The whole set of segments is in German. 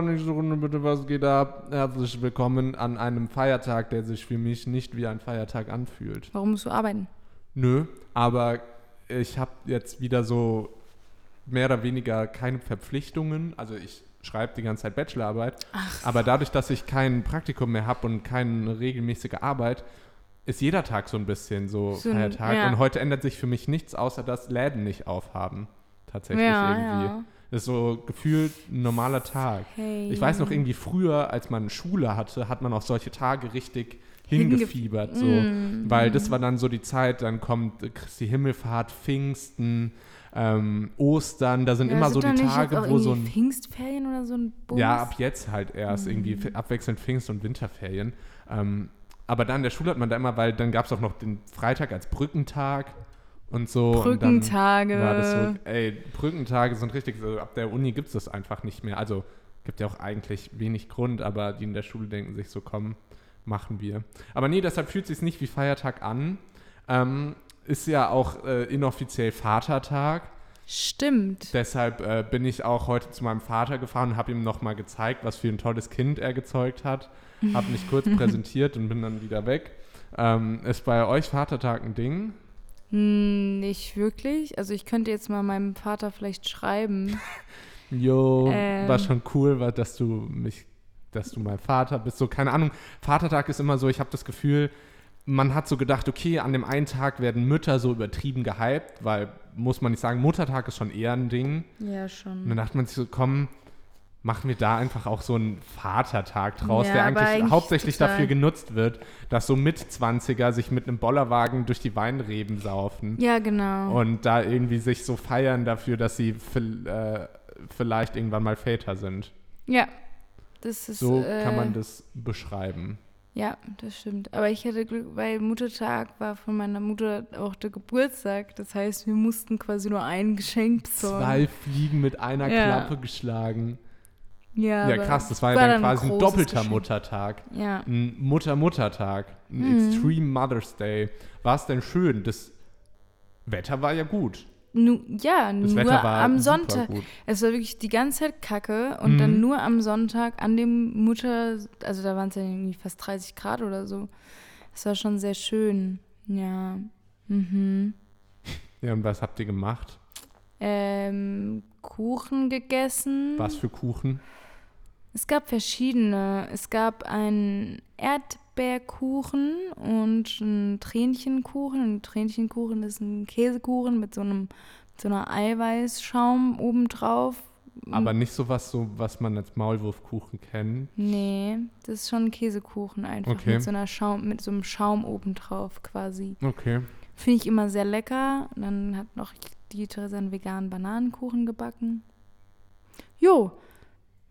Runde, bitte, was geht ab? Herzlich willkommen an einem Feiertag, der sich für mich nicht wie ein Feiertag anfühlt. Warum musst du arbeiten? Nö, aber ich habe jetzt wieder so mehr oder weniger keine Verpflichtungen. Also ich schreibe die ganze Zeit Bachelorarbeit, aber dadurch, dass ich kein Praktikum mehr habe und keine regelmäßige Arbeit, ist jeder Tag so ein bisschen so, So Feiertag. ja. Und heute ändert sich für mich nichts, außer dass Läden nicht aufhaben. Tatsächlich Ja, irgendwie. ja. Das ist so gefühlt ein normaler Tag. Hey. Ich weiß noch irgendwie früher, als man Schule hatte, hat man auf solche Tage richtig Hinge- hingefiebert. So. Mm. Weil das war dann so die Zeit, dann kommt Christi Himmelfahrt, Pfingsten, ähm, Ostern, da sind Ja, immer so die Tage, wo so ein. Pfingstferien oder so ein Bums? Ja, ab jetzt halt erst Mhm. irgendwie abwechselnd Pfingst- und Winterferien. Ähm, aber dann in der Schule hat man da immer, weil dann gab es auch noch den Freitag als Brückentag und so. Brückentage. Und war das so, ey, Brückentage sind richtig, so, ab der Uni gibt es das einfach nicht mehr. Also gibt ja auch eigentlich wenig Grund, aber die in der Schule denken sich so, komm, machen wir. Aber nee, deshalb fühlt es sich nicht wie Feiertag an. Ähm, ist ja auch äh, inoffiziell Vatertag. Stimmt. Deshalb äh, bin ich auch heute zu meinem Vater gefahren und habe ihm nochmal gezeigt, was für ein tolles Kind er gezeugt hat. Habe mich kurz präsentiert und bin dann wieder weg. Ähm, ist bei euch Vatertag ein Ding? Hm, Nicht wirklich. Also ich könnte jetzt mal meinem Vater vielleicht schreiben. Jo, Ähm. war schon cool, war, dass du mich, dass du mein Vater bist. So, keine Ahnung. Vatertag ist immer so, ich habe das Gefühl, man hat so gedacht, okay, an dem einen Tag werden Mütter so übertrieben gehypt, weil, muss man nicht sagen, Muttertag ist schon eher ein Ding. Ja, Und schon. dann dachte man sich so, komm, machen wir da einfach auch so einen Vatertag draus, Ja, der eigentlich, eigentlich hauptsächlich total. dafür genutzt wird, dass so Mitzwanziger sich mit einem Bollerwagen durch die Weinreben saufen Ja, genau. und da irgendwie sich so feiern dafür, dass sie äh, vielleicht irgendwann mal Väter sind. ja. Das ist. So äh, kann man das beschreiben. Ja, das stimmt. Aber ich hatte Glück, weil Muttertag war von meiner Mutter auch der Geburtstag. Das heißt, wir mussten quasi nur ein Geschenk besorgen. Zwei Fliegen mit einer Ja. Klappe geschlagen. Ja, Ja, krass, das war, ja dann quasi ein doppelter Geschenk. Muttertag. Ja. Ein Mutter-Muttertag. Ein Mhm. Extreme Mother's Day. War es denn schön? Das Wetter war ja gut. Nu, ja, Das nur am Sonntag. gut. Es war wirklich die ganze Zeit Kacke und Mhm. dann nur am Sonntag an dem Mutter, also da waren es ja irgendwie fast 30 Grad oder so. Es war schon sehr schön. Ja. Mhm. Ja, und was habt ihr gemacht? Ähm, Kuchen gegessen. Was für Kuchen? Es gab verschiedene. Es gab einen Erdbeerkuchen und einen Tränchenkuchen. Ein Tränchenkuchen ist ein Käsekuchen mit so einem mit so einer Eiweißschaum obendrauf. Aber nicht so was, so, was man als Maulwurfkuchen kennt. Nee, das ist schon ein Käsekuchen einfach Okay. mit so einer Schaum, mit so einem Schaum obendrauf quasi. Okay. Finde ich immer sehr lecker. Und dann hat noch die Theresa einen veganen Bananenkuchen gebacken. Jo,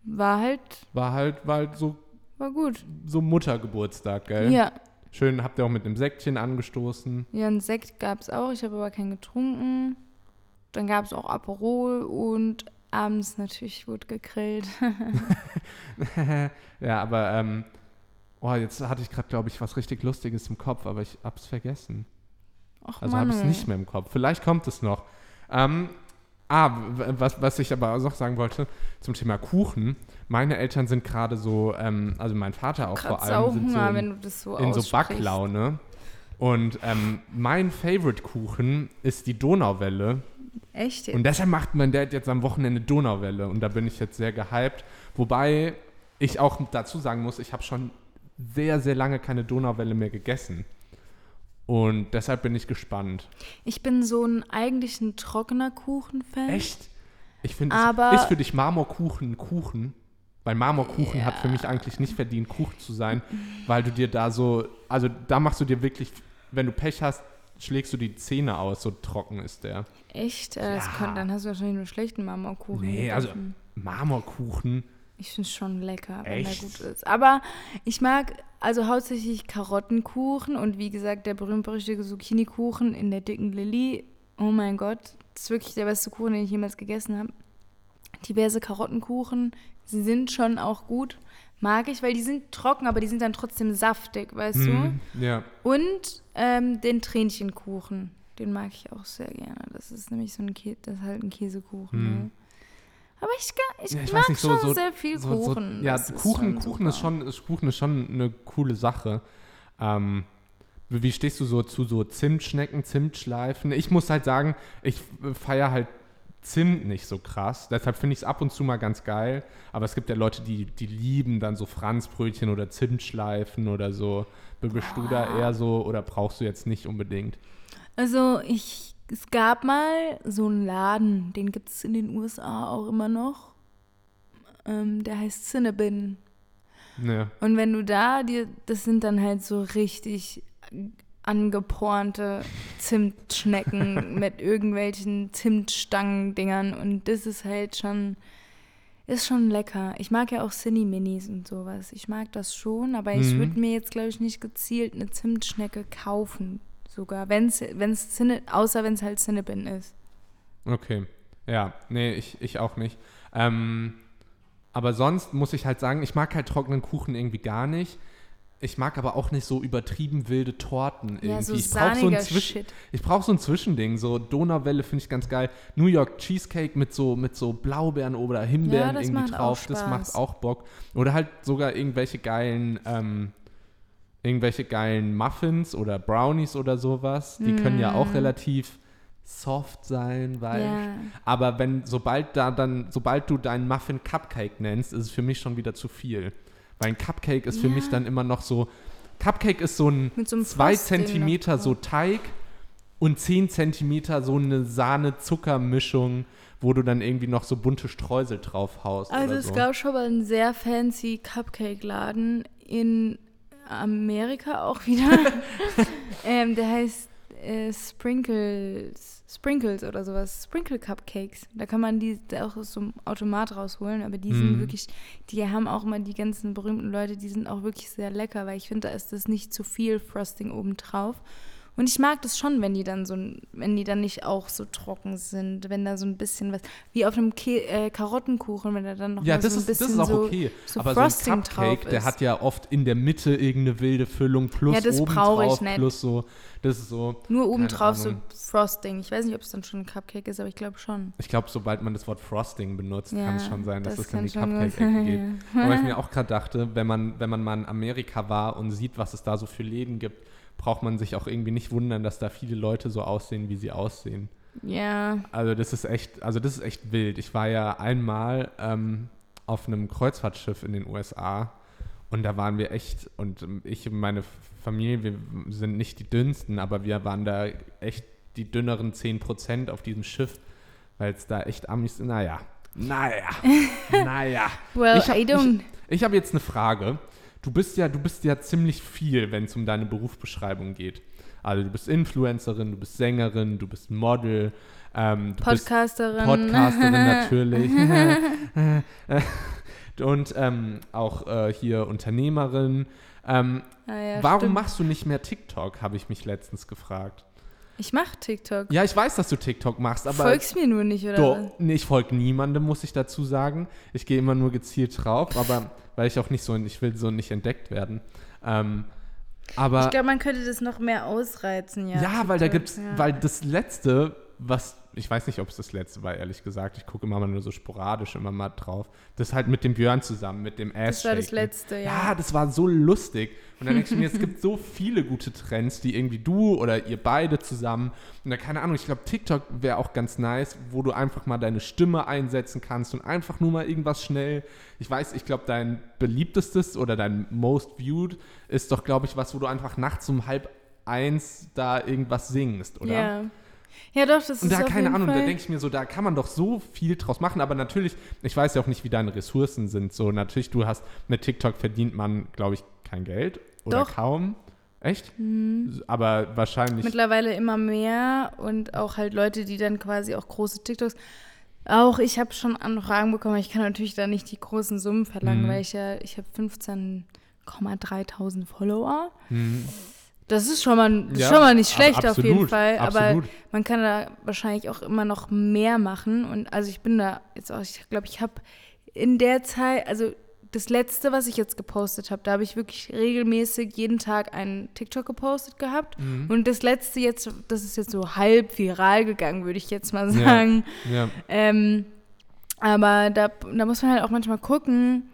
war halt, War halt, war halt so, war gut. so Muttergeburtstag, gell? Ja, Schön, habt ihr auch mit einem Säckchen angestoßen. Ja, einen Sekt gab es auch, ich habe aber keinen getrunken. Dann gab es auch Aperol und abends natürlich wurde gegrillt. ja, aber, ähm, oh, jetzt hatte ich gerade, glaube ich, was richtig Lustiges im Kopf, aber ich hab's vergessen. Ach, Also habe ich es nicht mehr im Kopf. Vielleicht kommt es noch. Ähm, ah, was, was ich aber auch noch sagen wollte zum Thema Kuchen. Meine Eltern sind gerade so, ähm, also mein Vater auch Grad vor allem, sind so in, wenn du das so in so. Backlaune. Und ähm, mein Favorite-Kuchen ist die Donauwelle. Echt? Und deshalb macht mein Dad jetzt am Wochenende Donauwelle. Und da bin ich jetzt sehr gehypt. Wobei ich auch dazu sagen muss, ich habe schon sehr, sehr lange keine Donauwelle mehr gegessen. Und deshalb bin ich gespannt. Ich bin so ein eigentlich ein trockener Kuchen-Fan. Echt? Ich finde, ist für dich Marmorkuchen ein Kuchen? Weil Marmorkuchen hat für mich eigentlich nicht verdient, Kuchen zu sein, weil du dir da so, also da machst du dir wirklich, wenn du Pech hast, schlägst du die Zähne aus, so trocken ist der. Echt? Äh, Das Ja. kann, dann hast du wahrscheinlich nur schlechten Marmorkuchen. Nee, also gegessen. Marmorkuchen, Ich finde es schon lecker, wenn Echt? der gut ist. Aber ich mag also hauptsächlich Karottenkuchen und wie gesagt der berühmt-berüchtigte Zucchini-Kuchen in der dicken Lilly. Oh mein Gott, das ist wirklich der beste Kuchen, den ich jemals gegessen habe. Diverse Karottenkuchen, sie sind schon auch gut. mag ich, weil die sind trocken, aber die sind dann trotzdem saftig, weißt Mhm, ja. du? Und ähm, den Tränchenkuchen, den mag ich auch sehr gerne. Das ist nämlich so ein, Kä das ist halt ein Käsekuchen. Mhm. Ne? Aber ich, ich Ja, ich mag nicht, schon so- sehr viel So, Kuchen. ja, Das Kuchen, schon Kuchen, ist schon, ist, Kuchen ist schon eine coole Sache. Ähm, wie wie stehst du so zu so Zimtschnecken, Zimtschleifen? Ich muss halt sagen, ich feiere halt Zimt nicht so krass. Deshalb finde ich es ab und zu mal ganz geil. Aber es gibt ja Leute, die, die lieben dann so Franzbrötchen oder Zimtschleifen oder so. Bist du da eher so oder brauchst du jetzt nicht unbedingt? Also ich, es gab mal so einen Laden, den gibt es in den USA auch immer noch. Ähm, der heißt Cinnabon. Ne. Und wenn du da dir, das sind dann halt so richtig angepornte Zimtschnecken mit irgendwelchen Zimtstangen-Dingern und das ist halt schon, ist schon lecker. Ich mag ja auch Cine-Minis und sowas. Ich mag das schon, aber ich Mhm. würde mir jetzt, glaube ich, nicht gezielt eine Zimtschnecke kaufen. Sogar, wenn's, wenn's Cinne, außer wenn es halt Cinnabon ist. Okay. Ja, nee, ich, ich auch nicht. Ähm, aber sonst muss ich halt sagen, ich mag halt trockenen Kuchen irgendwie gar nicht. Ich mag aber auch nicht so übertrieben wilde Torten irgendwie. Ja, so ich brauche so, ein Zwisch- ich brauch so ein Zwischending. So Donauwelle finde ich ganz geil. New York Cheesecake mit so, mit so Blaubeeren oder Himbeeren Ja, irgendwie drauf. Das macht auch Bock. Oder halt sogar irgendwelche geilen, ähm, irgendwelche geilen Muffins oder Brownies oder sowas. Die können ja auch relativ soft sein. Mm. Ja. Aber wenn, sobald da dann, sobald du deinen Muffin Cupcake nennst, ist es für mich schon wieder zu viel. Weil ein Cupcake ist für Ja. mich dann immer noch so. Cupcake ist so ein Mit so drauf. so Teig und zehn Zentimeter so eine Sahne-Zucker-Mischung, wo du dann irgendwie noch so bunte Streusel drauf haust. Also es so. gab schon mal einen sehr fancy Cupcake-Laden in Amerika auch wieder. ähm, der heißt äh, Sprinkles, Sprinkles oder sowas. Sprinkle Cupcakes. Da kann man die auch aus so einem Automat rausholen, aber die sind Mhm. wirklich, die haben auch mal die ganzen berühmten Leute, die sind auch wirklich sehr lecker, weil ich finde, da ist das nicht zu viel Frosting obendrauf. Und ich mag das schon, wenn die dann so, wenn die dann nicht auch so trocken sind, wenn da so ein bisschen was, wie auf einem Ke äh, Karottenkuchen, wenn da dann noch Ja, das, so ein ist, das bisschen ist auch so, okay. so aber Frosting so ein Cupcake, der hat ja oft in der Mitte irgendeine wilde Füllung plus Ja, das oben ich drauf nicht. plus so. Das ist so. Nur oben drauf so. Frosting. Ich weiß nicht, ob es dann schon ein Cupcake ist, aber ich glaube schon. Ich glaube, sobald man das Wort Frosting benutzt, Ja, kann es schon sein, dass das es in die Cupcake-Ecke geht. Aber ich mir auch gerade dachte, wenn man, wenn man mal in Amerika war und sieht, was es da so für Läden gibt, braucht man sich auch irgendwie nicht wundern, dass da viele Leute so aussehen, wie sie aussehen. Ja. Also das ist echt, also das ist echt wild. Ich war ja einmal ähm, auf einem Kreuzfahrtschiff in den USA und da waren wir echt, und ähm, ich und meine Familie, wir sind nicht die dünnsten, aber wir waren da echt die dünneren 10% auf diesem Schiff, weil es da echt Amis, naja, naja, naja. Well, Ich hab- I don't. Ich habe jetzt eine Frage. Du bist ja, du bist ja ziemlich viel, wenn es um deine Berufsbeschreibung geht. Also du bist Influencerin, du bist Sängerin, du bist Model, ähm, du Podcasterin. bist Podcasterin natürlich. Und ähm, auch äh, hier Unternehmerin. Ähm, Ah, ja, warum stimmt. machst du nicht mehr TikTok, habe ich mich letztens gefragt. Ich mache TikTok. Ja, ich weiß, dass du TikTok machst, aber Folgst mir nur nicht, oder? doch, nee, ich folge niemandem, muss ich dazu sagen. Ich gehe immer nur gezielt drauf, aber weil ich auch nicht so, ich will so nicht entdeckt werden. Ähm, aber Ich glaube, man könnte das noch mehr ausreizen, ja. ja, weil da gibt's, ja. weil das letzte, was ich weiß nicht, ob es das letzte war, ehrlich gesagt. Ich gucke immer mal nur so sporadisch immer mal drauf. Das halt mit dem Björn zusammen, mit dem Ass. Das war das letzte, ja. Ja, das war so lustig. Und dann denke ich mir, es gibt so viele gute Trends, die irgendwie du oder ihr beide zusammen. Und da keine Ahnung, ich glaube, TikTok wäre auch ganz nice, wo du einfach mal deine Stimme einsetzen kannst und einfach nur mal irgendwas schnell. Ich weiß, ich glaube, dein beliebtestes oder dein most viewed ist doch, glaube ich, was, wo du einfach nachts um halb eins da irgendwas singst, oder? Ja. Ja, doch, das Und ist da, auf keine jeden Ahnung, Fall. da denke ich mir so, da kann man doch so viel draus machen. Aber natürlich, ich weiß ja auch nicht, wie deine Ressourcen sind. So, natürlich, du hast mit TikTok verdient man, glaube ich, kein Geld oder Doch. Mhm. kaum. Echt? Aber wahrscheinlich. Mittlerweile immer mehr und auch halt Leute, die dann quasi auch große TikToks. Auch ich habe schon Anfragen bekommen, ich kann natürlich da nicht die großen Summen verlangen, Mhm. weil ich ja, ich habe 15,3 Follower. Mhm. Das ist schon mal, Ja, schon mal nicht schlecht auf jeden absolut, Fall, aber absolut. man kann da wahrscheinlich auch immer noch mehr machen und also ich bin da jetzt auch, ich glaube, ich habe in der Zeit, also das letzte, was ich jetzt gepostet habe, da habe ich wirklich regelmäßig jeden Tag einen TikTok gepostet gehabt. Mhm. Und das letzte jetzt, das ist jetzt so halb viral gegangen, würde ich jetzt mal sagen. Ja. Ähm, aber da, da muss man halt auch manchmal gucken,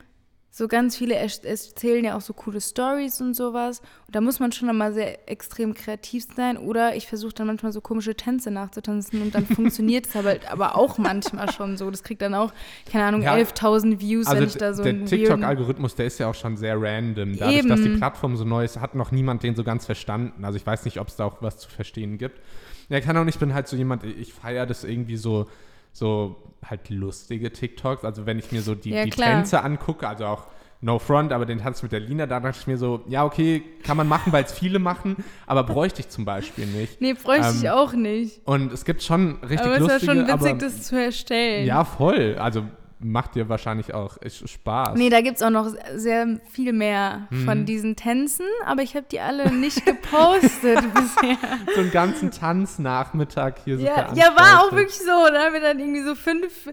so ganz viele erzählen ja auch so coole Stories und sowas. Und da muss man schon einmal sehr extrem kreativ sein. Oder ich versuche dann manchmal so komische Tänze nachzutanzen und dann funktioniert es aber, aber auch manchmal schon so. Das kriegt dann auch, keine Ahnung, Ja, 11.000 Views, Also wenn ich da so der TikTok-Algorithmus, der ist ja auch schon sehr random. Dadurch, dass die Eben. Plattform so neu ist, hat noch niemand den so ganz verstanden. Also ich weiß nicht, ob es da auch was zu verstehen gibt. Ja, kann auch nicht, ich bin halt so jemand, ich feiere das irgendwie so, so halt lustige TikToks. Also wenn ich mir so die, Ja, die. Tänze angucke, also auch No Front, aber den Tanz mit der Lina, da dachte ich mir so, ja, okay, kann man machen, weil es viele machen, aber bräuchte ich zum Beispiel nicht. Nee, bräuchte ich Ähm, auch nicht. Und es gibt schon richtig Aber es war lustige, schon witzig, aber, das zu erstellen. ja, voll. Also macht dir wahrscheinlich auch Spaß. Nee, da gibt es auch noch sehr viel mehr Mhm. von diesen Tänzen, aber ich habe die alle nicht gepostet bisher. so einen ganzen Tanznachmittag hier so Ja, ja, war auch wirklich so. Da haben wir dann irgendwie so fünf,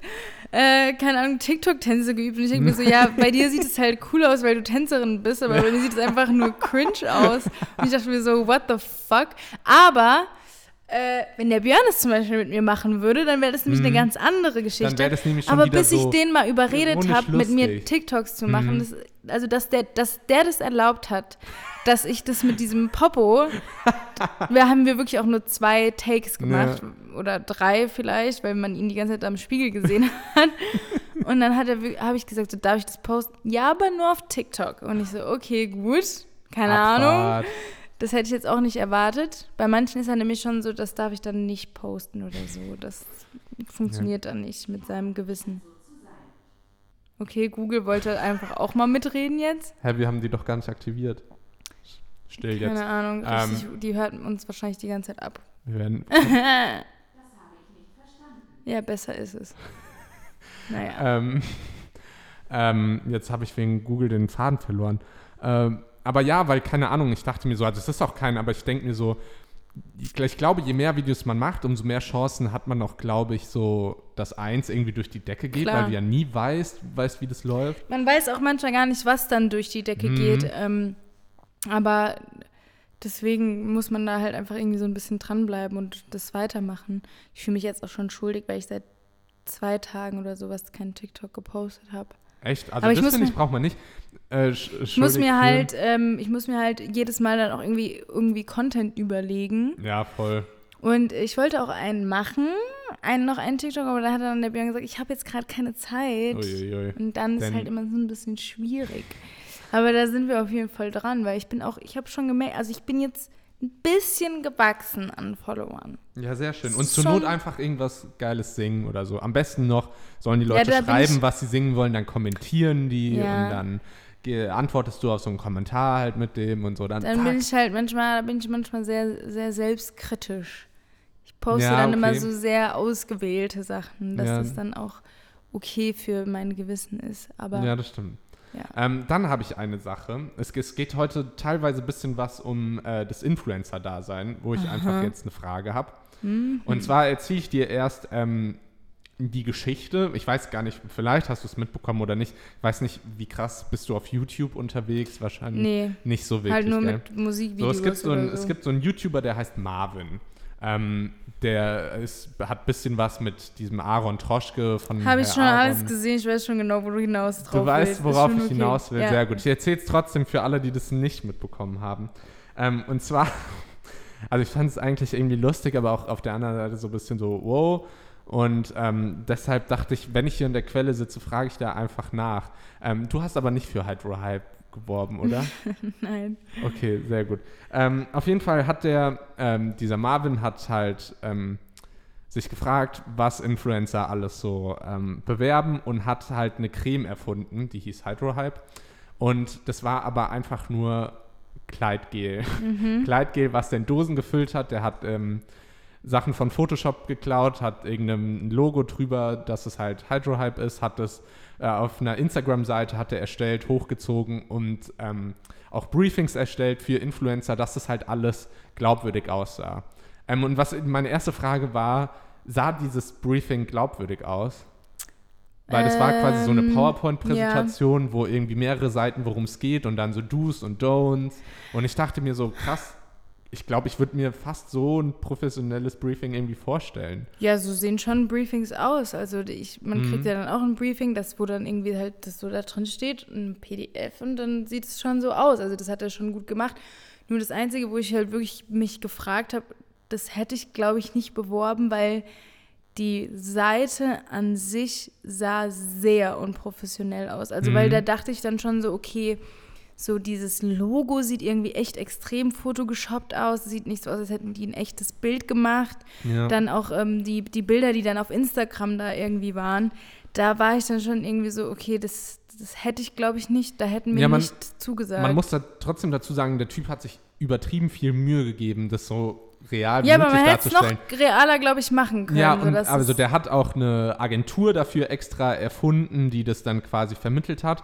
äh, keine Ahnung, TikTok-Tänze geübt. Und ich denke mir so, ja, bei dir sieht es halt cool aus, weil du Tänzerin bist, aber bei mir sieht es einfach nur cringe aus. Und ich dachte mir so, what the fuck? Aber äh, wenn der Björn es zum Beispiel mit mir machen würde, dann wäre das nämlich eine ganz andere Geschichte. Mhm. Dann das nämlich schon Aber bis ich so den mal überredet habe, mit mir. TikToks zu machen, Mhm. das, also dass der, dass der das erlaubt hat, dass ich das mit diesem Popo, wir haben wir wirklich auch nur zwei Takes gemacht oder drei vielleicht, weil man ihn die ganze Zeit am Spiegel gesehen hat. Und dann hat habe ich gesagt, so darf ich das posten? Ja, aber nur auf TikTok. Und ich so, okay, gut, keine Ahnung. Das hätte ich jetzt auch nicht erwartet. Bei manchen ist er nämlich schon so, das darf ich dann nicht posten oder so. Das funktioniert dann nicht mit seinem Gewissen. Okay, Google wollte einfach auch mal mitreden jetzt. Hä, wir haben die doch gar nicht aktiviert. Still jetzt. Keine Ahnung, Ähm, richtig, die hörten uns wahrscheinlich die ganze Zeit ab. Wir werden, Ja, besser ist es. Naja. ähm, ähm, jetzt habe ich wegen Google den Faden verloren. Ähm, aber ja, weil, keine Ahnung, ich dachte mir so, also es ist auch kein, aber ich denke mir so, ich, ich glaube, je mehr Videos man macht, umso mehr Chancen hat man auch, glaube ich, so, dass eins irgendwie durch die Decke geht, Klar. weil du ja nie weißt, weißt, wie das läuft. Man weiß auch manchmal gar nicht, was dann durch die Decke Mhm. geht. Ähm, aber deswegen muss man da halt einfach irgendwie so ein bisschen dranbleiben und das weitermachen. Ich fühle mich jetzt auch schon schuldig, weil ich seit zwei Tagen oder sowas keinen TikTok gepostet habe. Echt? Also Aber das finde ich, braucht man nicht. Äh, sch- Ich muss mir halt, ähm, ich muss mir halt jedes Mal dann auch irgendwie, irgendwie Content überlegen. Ja, voll. Und ich wollte auch einen machen, einen, noch einen TikTok, aber da hat dann der Björn gesagt, ich habe jetzt gerade keine Zeit. Uiuiui. Und dann ist Denn- halt immer so ein bisschen schwierig. Aber da sind wir auf jeden Fall dran, weil ich bin auch, ich habe schon gemerkt, also ich bin jetzt ein bisschen gewachsen an Followern. Ja, sehr schön. Und ist zur Not einfach irgendwas Geiles singen oder so. Am besten noch sollen die Ja, Leute bin schreiben, was sie singen wollen, dann kommentieren die Ja. und dann antwortest du auf so einen Kommentar halt mit dem und so. Dann, Dann bin ich halt manchmal, da bin ich manchmal sehr, sehr selbstkritisch. Ich poste Ja, dann immer okay. so sehr ausgewählte Sachen, dass Ja. das dann auch okay für mein Gewissen ist. Aber ja, das stimmt. Ja. Ähm, dann habe ich eine Sache. Es, es geht heute teilweise ein bisschen was um äh, das Influencer-Dasein, wo ich einfach jetzt eine Frage habe. Mhm. Und zwar erzähle ich dir erst ähm, die Geschichte. Ich weiß gar nicht, vielleicht hast du es mitbekommen oder nicht. Ich weiß nicht, wie krass bist du auf YouTube unterwegs? Wahrscheinlich nee, nicht so wirklich. halt nur gell? mit So, Musikvideos es, gibt so ein, so. es gibt so einen YouTuber, der heißt Marvin. Ähm, der ist, hat ein bisschen was mit diesem Aaron Troschke von Habe ich schon Aaron. alles gesehen, ich weiß schon genau, wo du hinaus drauf Du weißt, worauf ich okay. hinaus will. Ja. Sehr gut. Ich erzähle es trotzdem für alle, die das nicht mitbekommen haben. Ähm, und zwar, also ich fand es eigentlich irgendwie lustig, aber auch auf der anderen Seite so ein bisschen so, wow. Und ähm, deshalb dachte ich, wenn ich hier in der Quelle sitze, frage ich da einfach nach. Ähm, du hast aber nicht für Hydro Hype geworben, oder? Nein. Okay, sehr gut. Ähm, auf jeden Fall hat der, ähm, dieser Marvin hat halt ähm, sich gefragt, was Influencer alles so ähm, bewerben und hat halt eine Creme erfunden, die hieß Hydrohype. Und das war aber einfach nur Kleidgel. Kleidgel, was der in Dosen gefüllt hat. Der hat ähm, Sachen von Photoshop geklaut, hat irgendein Logo drüber, dass es halt Hydrohype ist, hat es äh, auf einer Instagram-Seite hat er erstellt, hochgezogen und ähm, auch Briefings erstellt für Influencer, dass das halt alles glaubwürdig aussah. Ähm, und was meine erste Frage war, sah dieses Briefing glaubwürdig aus? Weil das war quasi so eine Ähm, PowerPoint-Präsentation, wo irgendwie mehrere Seiten, worum es geht und dann so Do's und Don'ts. Und ich dachte mir so, krass, ich glaube, ich würde mir fast so ein professionelles Briefing irgendwie vorstellen. Ja, so sehen schon Briefings aus. Also ich, man kriegt ja dann auch ein Briefing, das wo dann irgendwie halt das so da drin steht, ein PDF und dann sieht es schon so aus. Also das hat er schon gut gemacht. Nur das Einzige, wo ich halt wirklich mich gefragt habe, das hätte ich, glaube ich, nicht beworben, weil die Seite an sich sah sehr unprofessionell aus. Also weil Mhm. da dachte ich dann schon so, okay, so dieses Logo sieht irgendwie echt extrem photogeshoppt aus. Sieht nicht so aus, als hätten die ein echtes Bild gemacht. Ja. Dann auch ähm, die, die Bilder, die dann auf Instagram da irgendwie waren, da war ich dann schon irgendwie so, okay, das, das hätte ich, glaube ich, nicht, da hätten mir Ja, man- nicht zugesagt. Man muss da trotzdem dazu sagen, der Typ hat sich übertrieben viel Mühe gegeben, das so real wie ja, aber möglich man hätte es noch darzustellen. realer, glaube ich, machen können. Ja, so, und dass also der hat auch eine Agentur dafür extra erfunden, die das dann quasi vermittelt hat.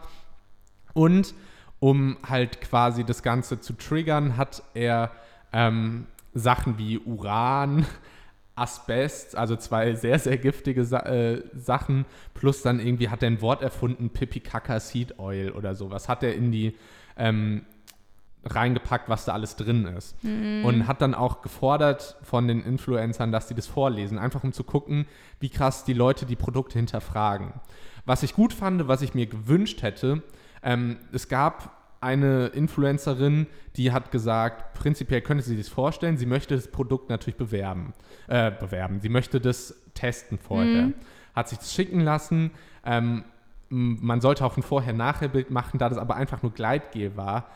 Und um halt quasi das Ganze zu triggern, hat er ähm, Sachen wie Uran, Asbest, also zwei sehr, sehr giftige Sa äh, Sachen, plus dann irgendwie hat er ein Wort erfunden, Pipi Kaka Seed Oil oder sowas, hat er in die ähm, reingepackt, was da alles drin ist. Und hat dann auch gefordert von den Influencern, dass die das vorlesen, einfach um zu gucken, wie krass die Leute die Produkte hinterfragen. Was ich gut fand, was ich mir gewünscht hätte, ähm, es gab eine Influencerin, die hat gesagt, prinzipiell könnte sie sich das vorstellen, sie möchte das Produkt natürlich bewerben. Äh, bewerben. Sie möchte das testen vorher. Hat sich das schicken lassen. Ähm, man sollte auch ein Vorher-Nachher-Bild machen, da das aber einfach nur Gleitgel war,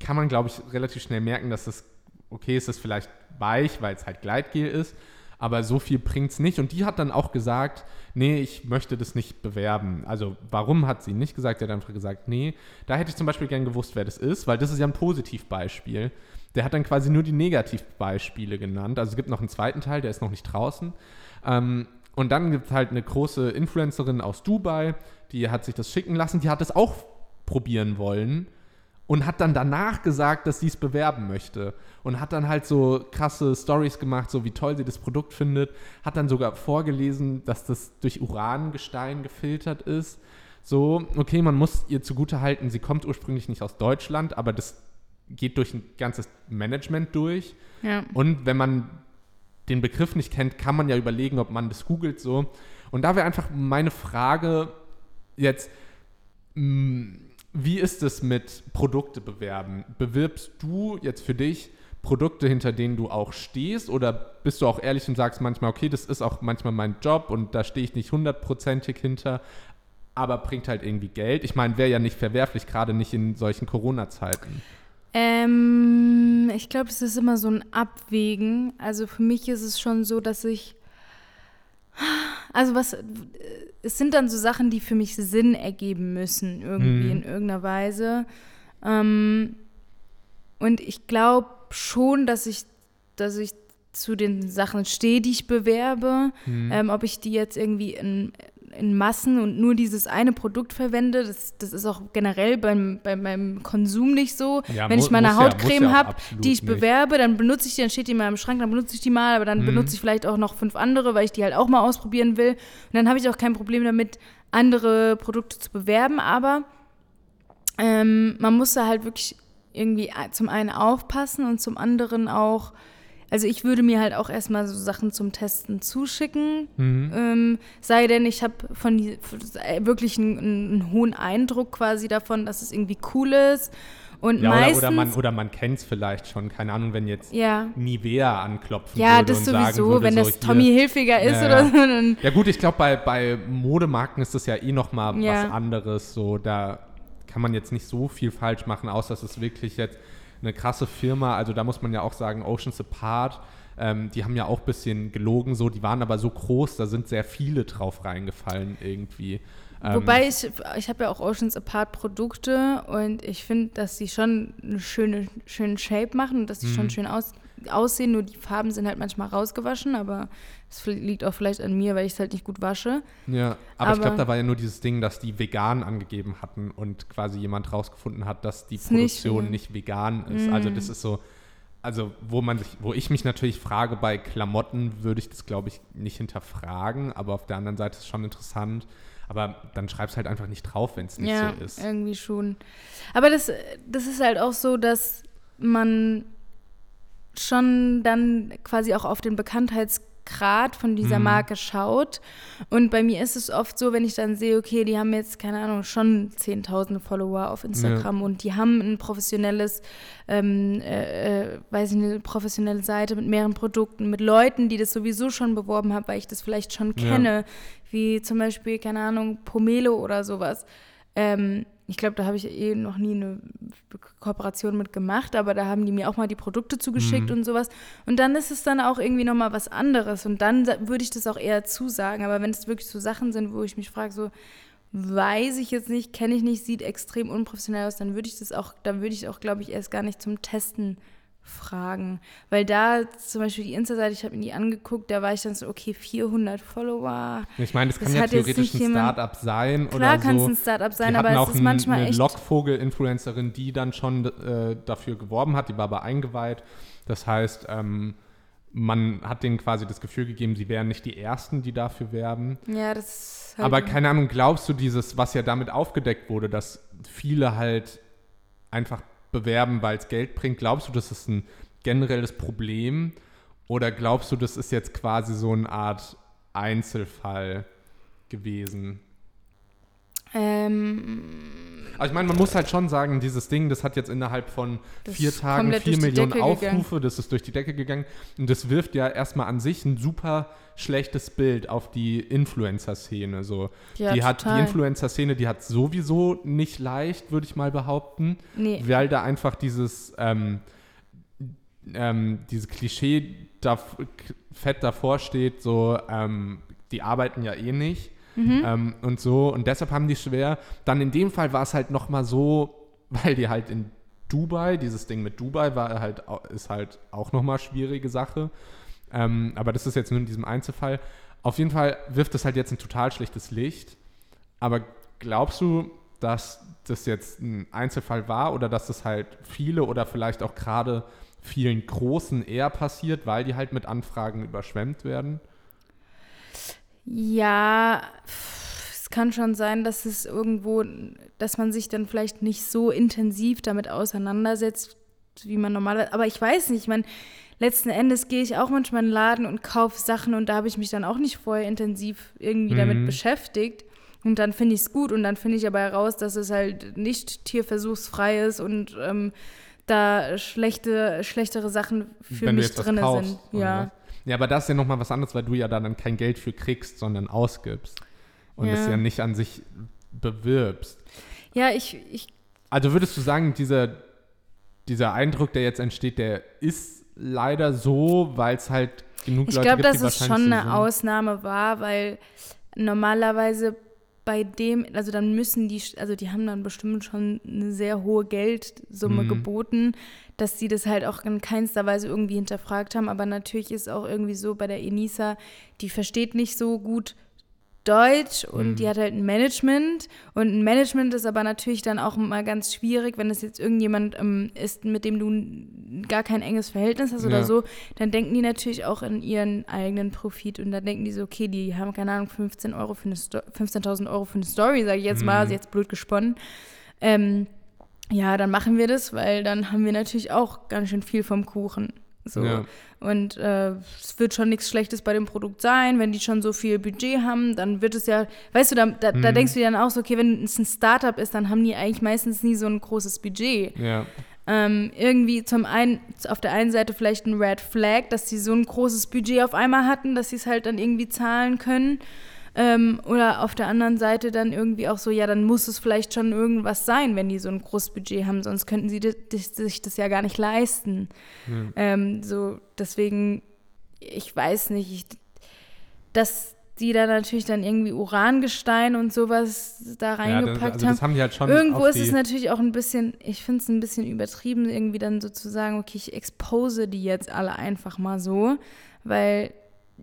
kann man, glaube ich, relativ schnell merken, dass das, okay, ist das vielleicht weich, weil es halt Gleitgel ist, aber so viel bringt es nicht. Und die hat dann auch gesagt, nee, ich möchte das nicht bewerben. Also warum hat sie nicht gesagt? Sie hat einfach gesagt, nee, da hätte ich zum Beispiel gern gewusst, wer das ist, weil das ist ja ein Positivbeispiel. Der hat dann quasi nur die Negativbeispiele genannt. Also es gibt noch einen zweiten Teil, der ist noch nicht draußen. Ähm, und dann gibt es halt eine große Influencerin aus Dubai, die hat sich das schicken lassen, die hat es auch probieren wollen und hat dann danach gesagt, dass sie es bewerben möchte. Und hat dann halt so krasse Stories gemacht, so wie toll sie das Produkt findet. Hat dann sogar vorgelesen, dass das durch Urangestein gefiltert ist. So, okay, man muss ihr zugute halten, sie kommt ursprünglich nicht aus Deutschland, aber das geht durch ein ganzes Management durch. ja. Und wenn man den Begriff nicht kennt, kann man ja überlegen, ob man das googelt so. Und da wäre einfach meine Frage jetzt, mh, wie ist es mit Produkte bewerben? Bewirbst du jetzt für dich Produkte, hinter denen du auch stehst? Oder bist du auch ehrlich und sagst manchmal, okay, das ist auch manchmal mein Job und da stehe ich nicht hundertprozentig hinter, aber bringt halt irgendwie Geld? Ich meine, wäre ja nicht verwerflich, gerade nicht in solchen Corona-Zeiten. Ähm, ich glaube, es ist immer so ein Abwägen. Also für mich ist es schon so, dass ich. Also was. Es sind dann so Sachen, die für mich Sinn ergeben müssen, irgendwie Mhm. in irgendeiner Weise. Ähm, und ich glaube schon, dass ich, dass ich zu den Sachen stehe, die ich bewerbe. Mhm. Ähm, ob ich die jetzt irgendwie in, in Massen und nur dieses eine Produkt verwende, das, das ist auch generell beim, bei meinem Konsum nicht so. Ja, Wenn ich mal eine muss ja- ja habe, die ich nicht. bewerbe, dann benutze ich die, dann steht die mal im Schrank, dann benutze ich die mal, aber dann Mhm. benutze ich vielleicht auch noch fünf andere, weil ich die halt auch mal ausprobieren will. Und dann habe ich auch kein Problem damit, andere Produkte zu bewerben, aber ähm, man muss da halt wirklich irgendwie zum einen aufpassen und zum anderen auch, also ich würde mir halt auch erstmal so Sachen zum Testen zuschicken, Mhm. ähm, sei denn, ich habe von die, äh, wirklich einen, einen hohen Eindruck quasi davon, dass es irgendwie cool ist. Und Ja, oder, meistens, oder man, oder man kennt es vielleicht schon. Keine Ahnung, wenn jetzt ja, Nivea anklopfen ja, würde das und sagen sowieso, würde, wenn so das hier- Tommy Hilfiger ist Ja, oder ja. so, dann Ja gut, ich glaube, bei, bei Modemarken ist das ja eh noch mal Ja. was anderes. So, da kann man jetzt nicht so viel falsch machen, außer es ist wirklich jetzt eine krasse Firma. Also da muss man ja auch sagen, Oceans Apart, ähm, die haben ja auch ein bisschen gelogen, so, die waren aber so groß, da sind sehr viele drauf reingefallen irgendwie. Ähm, Wobei ich, ich habe ja auch Oceans Apart Produkte und ich finde, dass die schon eine schöne, schönen Shape machen und dass die Mhm. schon schön aus, aussehen, nur die Farben sind halt manchmal rausgewaschen, aber es liegt auch vielleicht an mir, weil ich es halt nicht gut wasche. Ja, aber, ich Aber- glaube, da war ja nur dieses Ding, dass die vegan angegeben hatten und quasi jemand rausgefunden hat, dass die nicht Produktion vegan. nicht vegan ist. Also das ist so, also wo man sich, wo ich mich natürlich frage, bei Klamotten würde ich das, glaube ich, nicht hinterfragen, aber auf der anderen Seite ist es schon interessant. Aber dann schreib's halt einfach nicht drauf, wenn es nicht ja, so ist. irgendwie schon. Aber das, das ist halt auch so, dass man schon dann quasi auch auf den Bekanntheitsgrad von dieser Mhm. Marke schaut. Und bei mir ist es oft so, wenn ich dann sehe, okay, die haben jetzt, keine Ahnung, schon zehntausende Follower auf Instagram und die haben ein professionelles, ähm, äh, äh, weiß ich nicht, eine professionelle Seite mit mehreren Produkten, mit Leuten, die das sowieso schon beworben haben, weil ich das vielleicht schon Ja. kenne, wie zum Beispiel, keine Ahnung, Pomelo oder sowas. Ähm, ich glaube, da habe ich eh noch nie eine Kooperation mit gemacht, aber da haben die mir auch mal die Produkte zugeschickt Mhm. und sowas. Und dann ist es dann auch irgendwie nochmal was anderes. Und dann würde ich das auch eher zusagen. Aber wenn es wirklich so Sachen sind, wo ich mich frage, so, weiß ich jetzt nicht, kenne ich nicht, sieht extrem unprofessionell aus, dann würde ich das auch, dann würde ich auch, glaube ich, erst gar nicht zum Testen fragen. Weil da zum Beispiel die Insta-Seite, ich habe mir die angeguckt, da war ich dann so, okay, 400 Follower. Ich meine, das kann Das ja theoretisch ein Startup sein Klar oder kann es so. ein Startup sein, die aber es auch ist ein- manchmal eine echt. Lockvogel-Influencerin, die dann schon äh, dafür geworben hat, die war aber eingeweiht. Das heißt, ähm, man hat denen quasi das Gefühl gegeben, sie wären nicht die Ersten, die dafür werben. Ja, das halt Aber keine Ahnung, glaubst du dieses, was ja damit aufgedeckt wurde, dass viele halt einfach bewerben, weil es Geld bringt, glaubst du, das ist ein generelles Problem? Oder glaubst du, das ist jetzt quasi so eine Art Einzelfall gewesen? Ähm, Also ich meine, man muss halt schon sagen, dieses Ding, das hat jetzt innerhalb von vier Tagen vier Millionen Aufrufe, gegangen. das ist durch die Decke gegangen. Und das wirft ja erstmal an sich ein super schlechtes Bild auf die Influencer-Szene. So. ja, die hat die. Influencer-Szene, die hat sowieso nicht leicht, würde ich mal behaupten, Nee, weil da einfach dieses, ähm, ähm, dieses Klischee da, fett davor steht, so, ähm, die arbeiten ja eh nicht mhm. ähm, und so und deshalb haben die schwer. Dann in dem Fall war es halt noch mal so, weil die halt in Dubai, dieses Ding mit Dubai war halt, ist halt auch noch mal schwierige Sache. Ähm, aber das ist jetzt nur in diesem Einzelfall. Auf jeden Fall wirft das halt jetzt ein total schlechtes Licht. Aber glaubst du, dass das jetzt ein Einzelfall war oder dass das halt viele oder vielleicht auch gerade vielen Großen eher passiert, weil die halt mit Anfragen überschwemmt werden? Ja, es kann schon sein, dass es irgendwo, dass man sich dann vielleicht nicht so intensiv damit auseinandersetzt, wie man normalerweise. Aber ich weiß nicht, ich meine, letzten Endes gehe ich auch manchmal in den Laden und kaufe Sachen und da habe ich mich dann auch nicht vorher intensiv irgendwie Mhm. damit beschäftigt. Und dann finde ich es gut und dann finde ich aber heraus, dass es halt nicht tierversuchsfrei ist und ähm, da schlechte, schlechtere Sachen für Wenn mich drin sind. Ja. Ja, aber das ist ja nochmal was anderes, weil du ja da dann kein Geld für kriegst, sondern ausgibst. Und es Ja. ja nicht an sich bewirbst. Ja, ich, ich Also würdest du sagen, dieser, dieser Eindruck, der jetzt entsteht, der ist leider so, weil es halt genug Ich Leute glaube, gibt, dass die es wahrscheinlich schon eine sind? Ausnahme war, weil normalerweise bei dem, also dann müssen die, also die haben dann bestimmt schon eine sehr hohe Geldsumme Mhm. geboten, dass sie das halt auch in keinster Weise irgendwie hinterfragt haben. Aber natürlich ist auch irgendwie so bei der Enisa, die versteht nicht so gut Deutsch und Mhm. die hat halt ein Management und ein Management ist aber natürlich dann auch mal ganz schwierig, wenn das jetzt irgendjemand ähm, ist, mit dem du gar kein enges Verhältnis hast oder Ja. so, dann denken die natürlich auch in ihren eigenen Profit und dann denken die so, okay, die haben keine Ahnung 15 Euro für eine Sto 15.000 Euro für eine Story, sage ich jetzt mal, Mhm. jetzt blöd gesponnen. Ähm, ja, dann machen wir das, weil dann haben wir natürlich auch ganz schön viel vom Kuchen. So. Ja. Und äh, es wird schon nichts Schlechtes bei dem Produkt sein. Wenn die schon so viel Budget haben, dann wird es ja, weißt du, da, da, da Mhm. denkst du dir dann auch so, okay, wenn es ein Startup ist, dann haben die eigentlich meistens nie so ein großes Budget. Ja. Ähm, irgendwie zum einen, auf der einen Seite vielleicht ein Red Flag, dass sie so ein großes Budget auf einmal hatten, dass sie es halt dann irgendwie zahlen können. Ähm, oder auf der anderen Seite dann irgendwie auch so, ja, dann muss es vielleicht schon irgendwas sein, wenn die so ein großes Budget haben, sonst könnten sie sich das ja gar nicht leisten. Ja. Ähm, so, deswegen, ich weiß nicht, ich, dass die da natürlich dann irgendwie Urangestein und sowas da Ja, das, reingepackt also haben. haben halt Irgendwo ist es natürlich auch ein bisschen, ich finde es ein bisschen übertrieben, irgendwie dann so zu sagen, okay, ich expose die jetzt alle einfach mal so, weil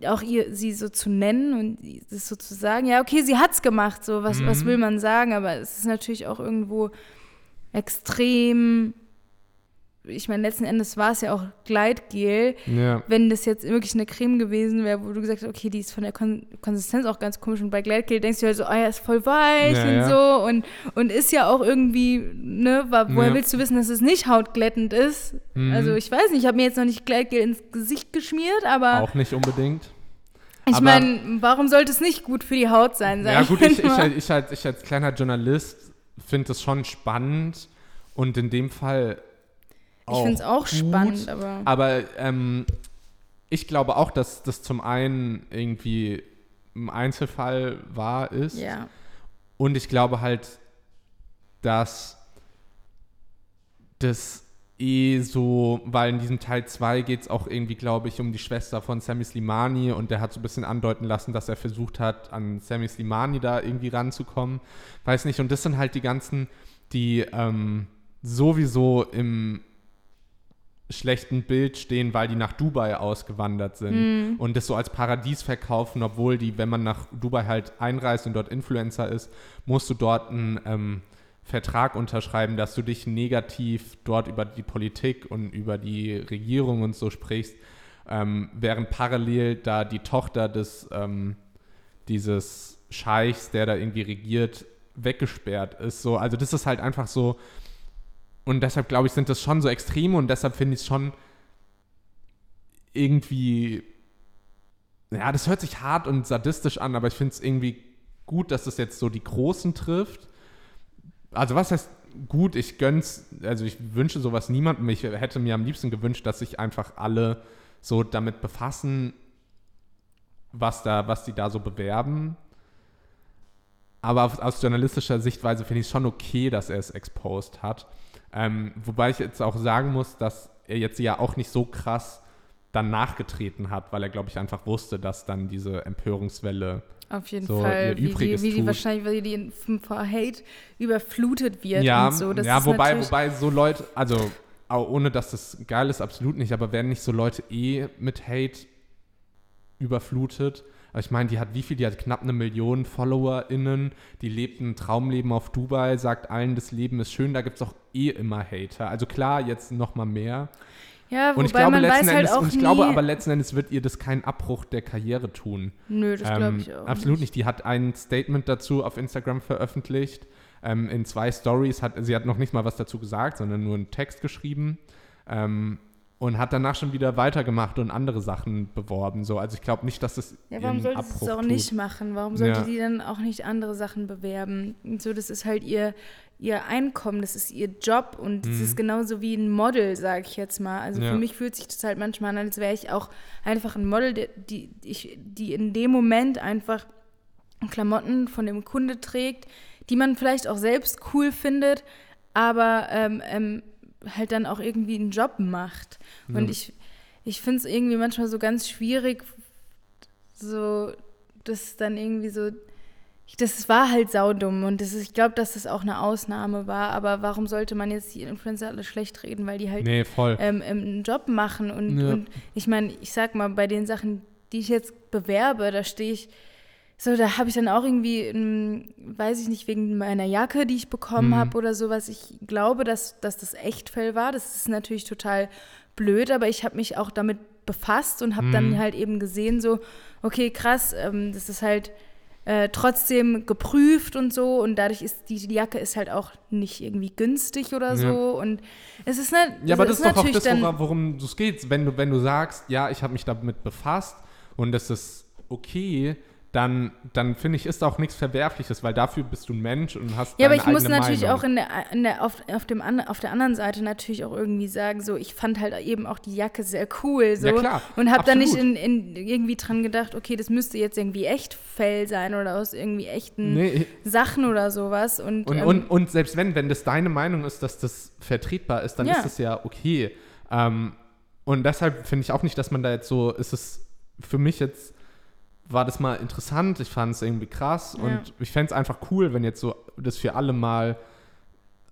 auch ihr sie so zu nennen und das so zu sagen, ja, okay, sie hat's gemacht, so, was, was Mhm. will man sagen, aber es ist natürlich auch irgendwo extrem ich meine, letzten Endes war es ja auch Gleitgel. Ja. Wenn das jetzt wirklich eine Creme gewesen wäre, wo du gesagt hast, okay, die ist von der Kon Konsistenz auch ganz komisch und bei Gleitgel denkst du halt so, ah ja, ist voll weich Ja, und ja. so und, und ist ja auch irgendwie, ne, woher Ja. willst du wissen, dass es nicht hautglättend ist? Mhm. Also ich weiß nicht, ich habe mir jetzt noch nicht Gleitgel ins Gesicht geschmiert, aber Auch nicht unbedingt. ich meine, warum sollte es nicht gut für die Haut sein? Ja, gut, ich, ich, mal. halt- ich, als, ich als kleiner Journalist finde das schon spannend und in dem Fall Ich finde es auch gut. spannend, aber. Aber ähm, ich glaube auch, dass das zum einen irgendwie im Einzelfall wahr ist. Ja. Und ich glaube halt, dass das eh so, weil in diesem Teil 2 geht es auch irgendwie, glaube ich, um die Schwester von Sammy Slimani und der hat so ein bisschen andeuten lassen, dass er versucht hat, an Sammy Slimani da irgendwie ranzukommen. Weiß nicht, und das sind halt die ganzen, die ähm, sowieso im schlechten Bild stehen, weil die nach Dubai ausgewandert sind und das so als Paradies verkaufen, obwohl die, wenn man nach Dubai halt einreist und dort Influencer ist, musst du dort einen ähm, Vertrag unterschreiben, dass du dich negativ dort über die Politik und über die Regierung und so sprichst, ähm, während parallel da die Tochter des ähm, dieses Scheichs, der da irgendwie regiert, weggesperrt ist. So, also das ist halt einfach so. Und deshalb glaube ich, sind das schon so Extreme und deshalb finde ich es schon irgendwie. Ja, das hört sich hart und sadistisch an, aber ich finde es irgendwie gut, dass es jetzt so die Großen trifft. Also was heißt gut, ich gönn's, also ich wünsche sowas niemandem. Ich hätte mir am liebsten gewünscht, dass sich einfach alle so damit befassen, was da, was die da so bewerben. Aber aus journalistischer Sichtweise finde ich es schon okay, dass er es exposed hat. Ähm, wobei ich jetzt auch sagen muss, dass er jetzt ja auch nicht so krass dann nachgetreten hat, weil er, glaube ich, einfach wusste, dass dann diese Empörungswelle Auf jeden so Fall, wie, die, wie die wahrscheinlich, weil die vor Hate überflutet wird ja, und so. Das ja wobei, wobei so Leute, also auch ohne dass das geil ist, absolut nicht, aber werden nicht so Leute eh mit Hate überflutet? Aber ich meine, die hat wie viel? Die hat knapp eine Million FollowerInnen, die lebt ein Traumleben auf Dubai, sagt allen, das Leben ist schön, da gibt es auch eh immer Hater. Also klar, jetzt noch mal mehr. Ja, Und ich wobei glaube, man letzten weiß halt Endes, auch und ich nie, glaube aber letzten Endes wird ihr das keinen Abbruch der Karriere tun. Nö, das glaube Ähm, ich auch. absolut nicht. Die hat ein Statement dazu auf Instagram veröffentlicht. Ähm, in zwei Stories hat sie hat noch nicht mal was dazu gesagt, sondern nur einen Text geschrieben ähm, und hat danach schon wieder weitergemacht und andere Sachen beworben. So, also ich glaube nicht, dass das Ja, warum sollte sie es auch tut. nicht machen? Warum sollte Ja. sie dann auch nicht andere Sachen bewerben? Und so, das ist halt ihr, ihr Einkommen, das ist ihr Job und es ist genauso wie ein Model, sage ich jetzt mal. Also Mhm. Ja. für mich fühlt sich das halt manchmal an, als wäre ich auch einfach ein Model, die, die, ich, die in dem Moment einfach Klamotten von dem Kunde trägt, die man vielleicht auch selbst cool findet, aber ähm, ähm, halt dann auch irgendwie einen Job macht. Und Ja. ich, ich finde es irgendwie manchmal so ganz schwierig, so, das dann irgendwie so, das war halt saudumm und das ist, ich glaube, dass das auch eine Ausnahme war, aber warum sollte man jetzt die Influencer alle schlecht reden, weil die halt Nee, ähm, ähm, einen Job machen und, Ja. und ich meine, ich sag mal, bei den Sachen, die ich jetzt bewerbe, da stehe ich, so, da habe ich dann auch irgendwie, ähm, weiß ich nicht, wegen meiner Jacke, die ich bekommen Mhm. habe oder sowas, ich glaube, dass, dass das Echtfell war. Das ist natürlich total blöd, aber ich habe mich auch damit befasst und habe Mhm. dann halt eben gesehen, so, okay, krass, ähm, das ist halt äh, trotzdem geprüft und so und dadurch ist die, die Jacke ist halt auch nicht irgendwie günstig oder Ja. so und es ist, ne, Ja, aber das ist doch auch das, wora- worum es geht. Wenn du, wenn du sagst, ja, ich habe mich damit befasst und das ist okay, dann, dann finde ich, ist auch nichts Verwerfliches, weil dafür bist du ein Mensch und hast Ja, aber ich muss natürlich Meinung. auch in der, in der, auf, auf, dem, an- auf der anderen Seite natürlich auch irgendwie sagen, so, ich fand halt eben auch die Jacke sehr cool. So, Ja, klar, Und habe dann nicht in, in, irgendwie dran gedacht, okay, das müsste jetzt irgendwie echt Fell sein oder aus irgendwie echten Nee, Sachen oder sowas. Und, Und, ähm, und, und selbst wenn, wenn das deine Meinung ist, dass das vertretbar ist, dann Ja. ist das ja okay. Ähm, und deshalb finde ich auch nicht, dass man da jetzt so, ist es für mich jetzt, war das mal interessant, ich fand es irgendwie krass Ja. und ich fände es einfach cool, wenn jetzt so das für alle mal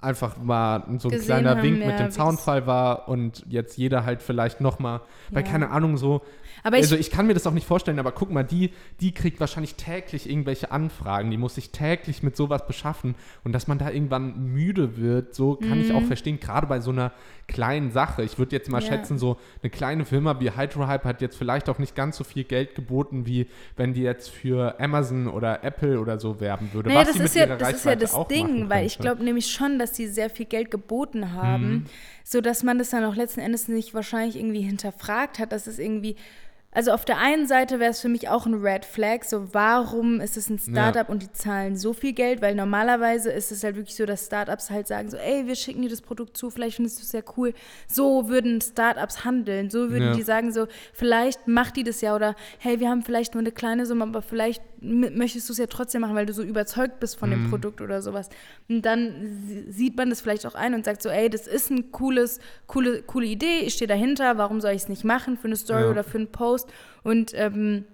einfach mal so ein kleiner haben, Wink ja, mit dem Zaunfall war und jetzt jeder halt vielleicht nochmal, weil Ja. keine Ahnung, so Aber ich, also ich kann mir das auch nicht vorstellen, aber guck mal, die, die kriegt wahrscheinlich täglich irgendwelche Anfragen, die muss sich täglich mit sowas beschaffen und dass man da irgendwann müde wird, so kann ich auch verstehen, gerade bei so einer kleinen Sache. Ich würde jetzt mal Ja. schätzen, so eine kleine Firma wie Hydrohype hat jetzt vielleicht auch nicht ganz so viel Geld geboten, wie wenn die jetzt für Amazon oder Apple oder so werben würde. naja, was das sie ist, mit ja, das ist ja das Ding, weil ich glaube nämlich schon, dass die sehr viel Geld geboten haben, Mhm. so dass man das dann auch letzten Endes nicht wahrscheinlich irgendwie hinterfragt hat, dass es irgendwie also auf der einen Seite wäre es für mich auch ein Red Flag, so warum ist es ein Startup und die zahlen so viel Geld, weil normalerweise ist es halt wirklich so, dass Startups halt sagen so, ey, wir schicken dir das Produkt zu, vielleicht findest du es sehr cool. So würden Startups handeln, so würden Ja. die sagen so, vielleicht macht die das ja oder hey, wir haben vielleicht nur eine kleine Summe, aber vielleicht möchtest du es ja trotzdem machen, weil du so überzeugt bist von Mhm. dem Produkt oder sowas. Und dann si- sieht man das vielleicht auch ein und sagt so, ey, das ist ein cooles, coole, coole Idee, ich stehe dahinter, warum soll ich es nicht machen für eine Story Ja. oder für einen Post? Und ähm,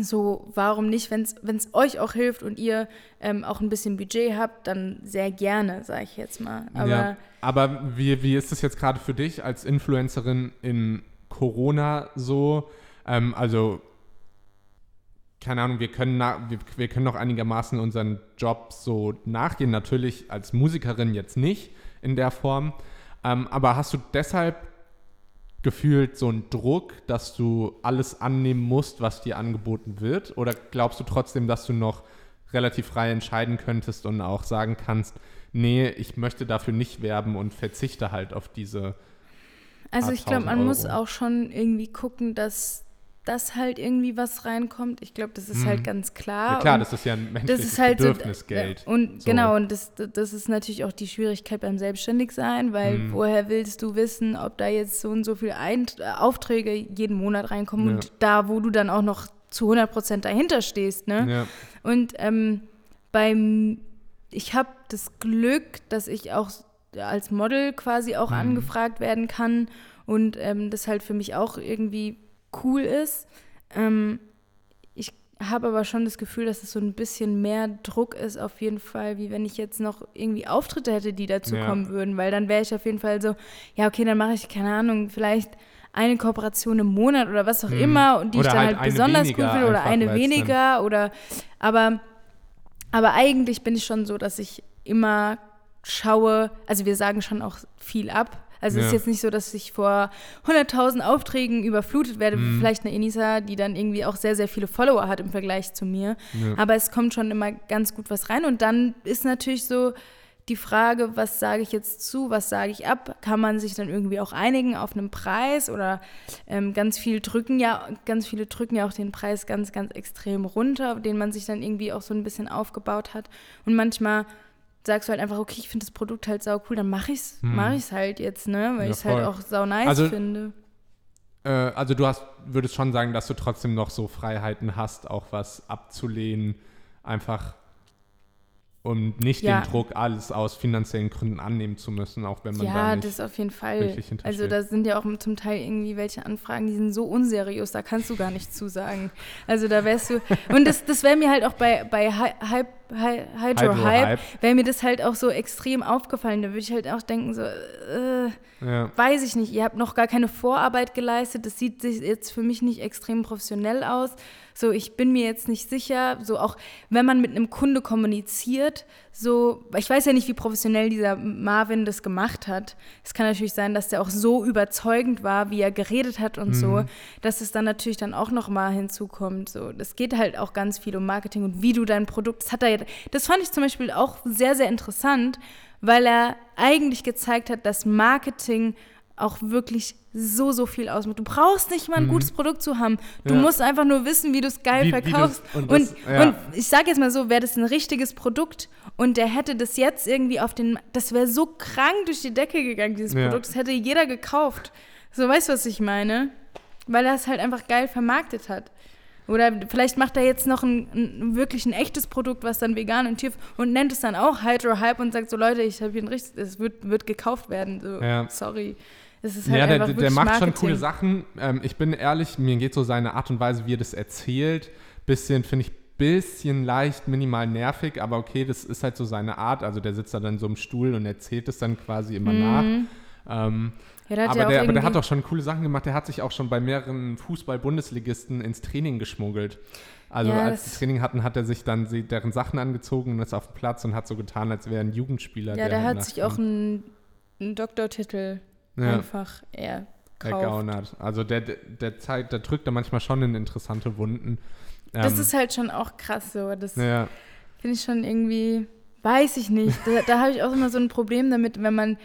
so, warum nicht, wenn es euch auch hilft und ihr ähm, auch ein bisschen Budget habt, dann sehr gerne, sage ich jetzt mal. Aber ja, aber wie, wie ist es jetzt gerade für dich als Influencerin in Corona so? Ähm, also, keine Ahnung, wir können, na, wir, wir können noch einigermaßen unseren Job so nachgehen. Natürlich als Musikerin jetzt nicht in der Form. Ähm, aber hast du deshalb gefühlt so einen Druck, dass du alles annehmen musst, was dir angeboten wird? Oder glaubst du trotzdem, dass du noch relativ frei entscheiden könntest und auch sagen kannst, nee, ich möchte dafür nicht werben und verzichte halt auf diese. Also ich glaube, man tausend muss Euro. auch schon irgendwie gucken, dass das halt irgendwie was reinkommt. Ich glaube, das ist Mhm. halt ganz klar. Ja klar, und das ist ja ein das menschliches ist halt so, Bedürfnis, Geld. ja, Und So. genau, und das, das ist natürlich auch die Schwierigkeit beim Selbstständigsein, weil Mhm. woher willst du wissen, ob da jetzt so und so viele Ein äh, Aufträge jeden Monat reinkommen Ja. und da, wo du dann auch noch zu 100 Prozent dahinter stehst, ne? Ja. Und ähm, beim, ich habe das Glück, dass ich auch als Model quasi auch Mhm. angefragt werden kann und ähm, das halt für mich auch irgendwie cool ist. Ähm, ich habe aber schon das Gefühl, dass es so ein bisschen mehr Druck ist, auf jeden Fall, wie wenn ich jetzt noch irgendwie Auftritte hätte, die dazu Ja. kommen würden, weil dann wäre ich auf jeden Fall so, ja, okay, dann mache ich, keine Ahnung, vielleicht eine Kooperation im Monat oder was auch Mhm. immer und die Oder ich dann halt halt, besonders cool weniger finde oder eine dann- weniger oder aber aber eigentlich bin ich schon so, dass ich immer schaue, also wir sagen schon auch viel ab. Also es ist Ja. jetzt nicht so, dass ich vor 100.000 Aufträgen überflutet werde, Mhm. wie vielleicht eine Enisa, die dann irgendwie auch sehr, sehr viele Follower hat im Vergleich zu mir. Ja. Aber es kommt schon immer ganz gut was rein. Und dann ist natürlich so die Frage, was sage ich jetzt zu, was sage ich ab? Kann man sich dann irgendwie auch einigen auf einen Preis oder ähm, ganz viel drücken ja, ganz viele drücken ja auch den Preis ganz, ganz extrem runter, den man sich dann irgendwie auch so ein bisschen aufgebaut hat. Und manchmal sagst du halt einfach, okay, ich finde das Produkt halt sau cool, dann mache ich's, Hm. mache ich's halt jetzt, ne? Weil Ja, ich es halt auch sau nice Also- finde. Äh, also du hast, würdest schon sagen, dass du trotzdem noch so Freiheiten hast, auch was abzulehnen, einfach um nicht Ja. den Druck, alles aus finanziellen Gründen annehmen zu müssen, auch wenn man da Ja, nicht das auf jeden Fall. Also da sind ja auch zum Teil irgendwie welche Anfragen, die sind so unseriös, da kannst du gar nichts zusagen. Also da wärst du. Und das, das wäre mir halt auch bei, bei Hy- Hydro Hype, wäre mir das halt auch so extrem aufgefallen. Da würde ich halt auch denken, so, äh, ja. weiß ich nicht, ihr habt noch gar keine Vorarbeit geleistet, das sieht sich jetzt für mich nicht extrem professionell aus. So, ich bin mir jetzt nicht sicher, so auch wenn man mit einem Kunde kommuniziert, so, ich weiß ja nicht, wie professionell dieser Marvin das gemacht hat. Es kann natürlich sein, dass der auch so überzeugend war, wie er geredet hat und so, Mhm. dass es dann natürlich dann auch noch mal hinzukommt. So, das geht halt auch ganz viel um Marketing und wie du dein Produkt, das hat er, ja- das fand ich zum Beispiel auch sehr, sehr interessant, weil er eigentlich gezeigt hat, dass Marketing auch wirklich so, so viel ausmacht. Du brauchst nicht mal ein Mhm. gutes Produkt zu haben. Du Ja. musst einfach nur wissen, wie du es geil Wie- wie verkaufst. und und, das- ja. und ich sage jetzt mal so, wäre das ein richtiges Produkt und der hätte das jetzt irgendwie auf den, das wäre so krank durch die Decke gegangen, dieses Ja. Produkt. Das hätte jeder gekauft. So, weißt du, was ich meine? Weil er es halt einfach geil vermarktet hat. Oder vielleicht macht er jetzt noch ein, ein wirklich ein echtes Produkt, was dann vegan und tier und nennt es dann auch Hydro Hype und sagt so Leute, ich habe hier ein richtig, es wird, wird gekauft werden. So, Ja. Sorry. Es ist halt Ja, der, der macht Marketing. schon coole Sachen. Ähm, ich bin ehrlich, mir geht so seine Art und Weise, wie er das erzählt, bisschen, finde ich, bisschen leicht minimal nervig, aber okay, das ist halt so seine Art. Also der sitzt da dann so im Stuhl und erzählt es dann quasi immer nach. Mhm. Ähm, Ja, der hat aber, ja der, aber der hat auch schon coole Sachen gemacht. Der hat sich auch schon bei mehreren Fußball-Bundesligisten ins Training geschmuggelt. Also Ja, als das- die Training hatten, hat er sich dann sie, deren Sachen angezogen und ist auf dem Platz und hat so getan, als wäre er ein Jugendspieler. Ja, der halt hat sich auch einen, einen Doktortitel ja, einfach eher ergaunert. Also der, der, der, zeigt, der drückt da manchmal schon in interessante Wunden. Das Ähm, ist halt schon auch krass so. Das finde ich schon irgendwie, weiß ich nicht. Da, da habe ich auch immer so ein Problem damit, wenn man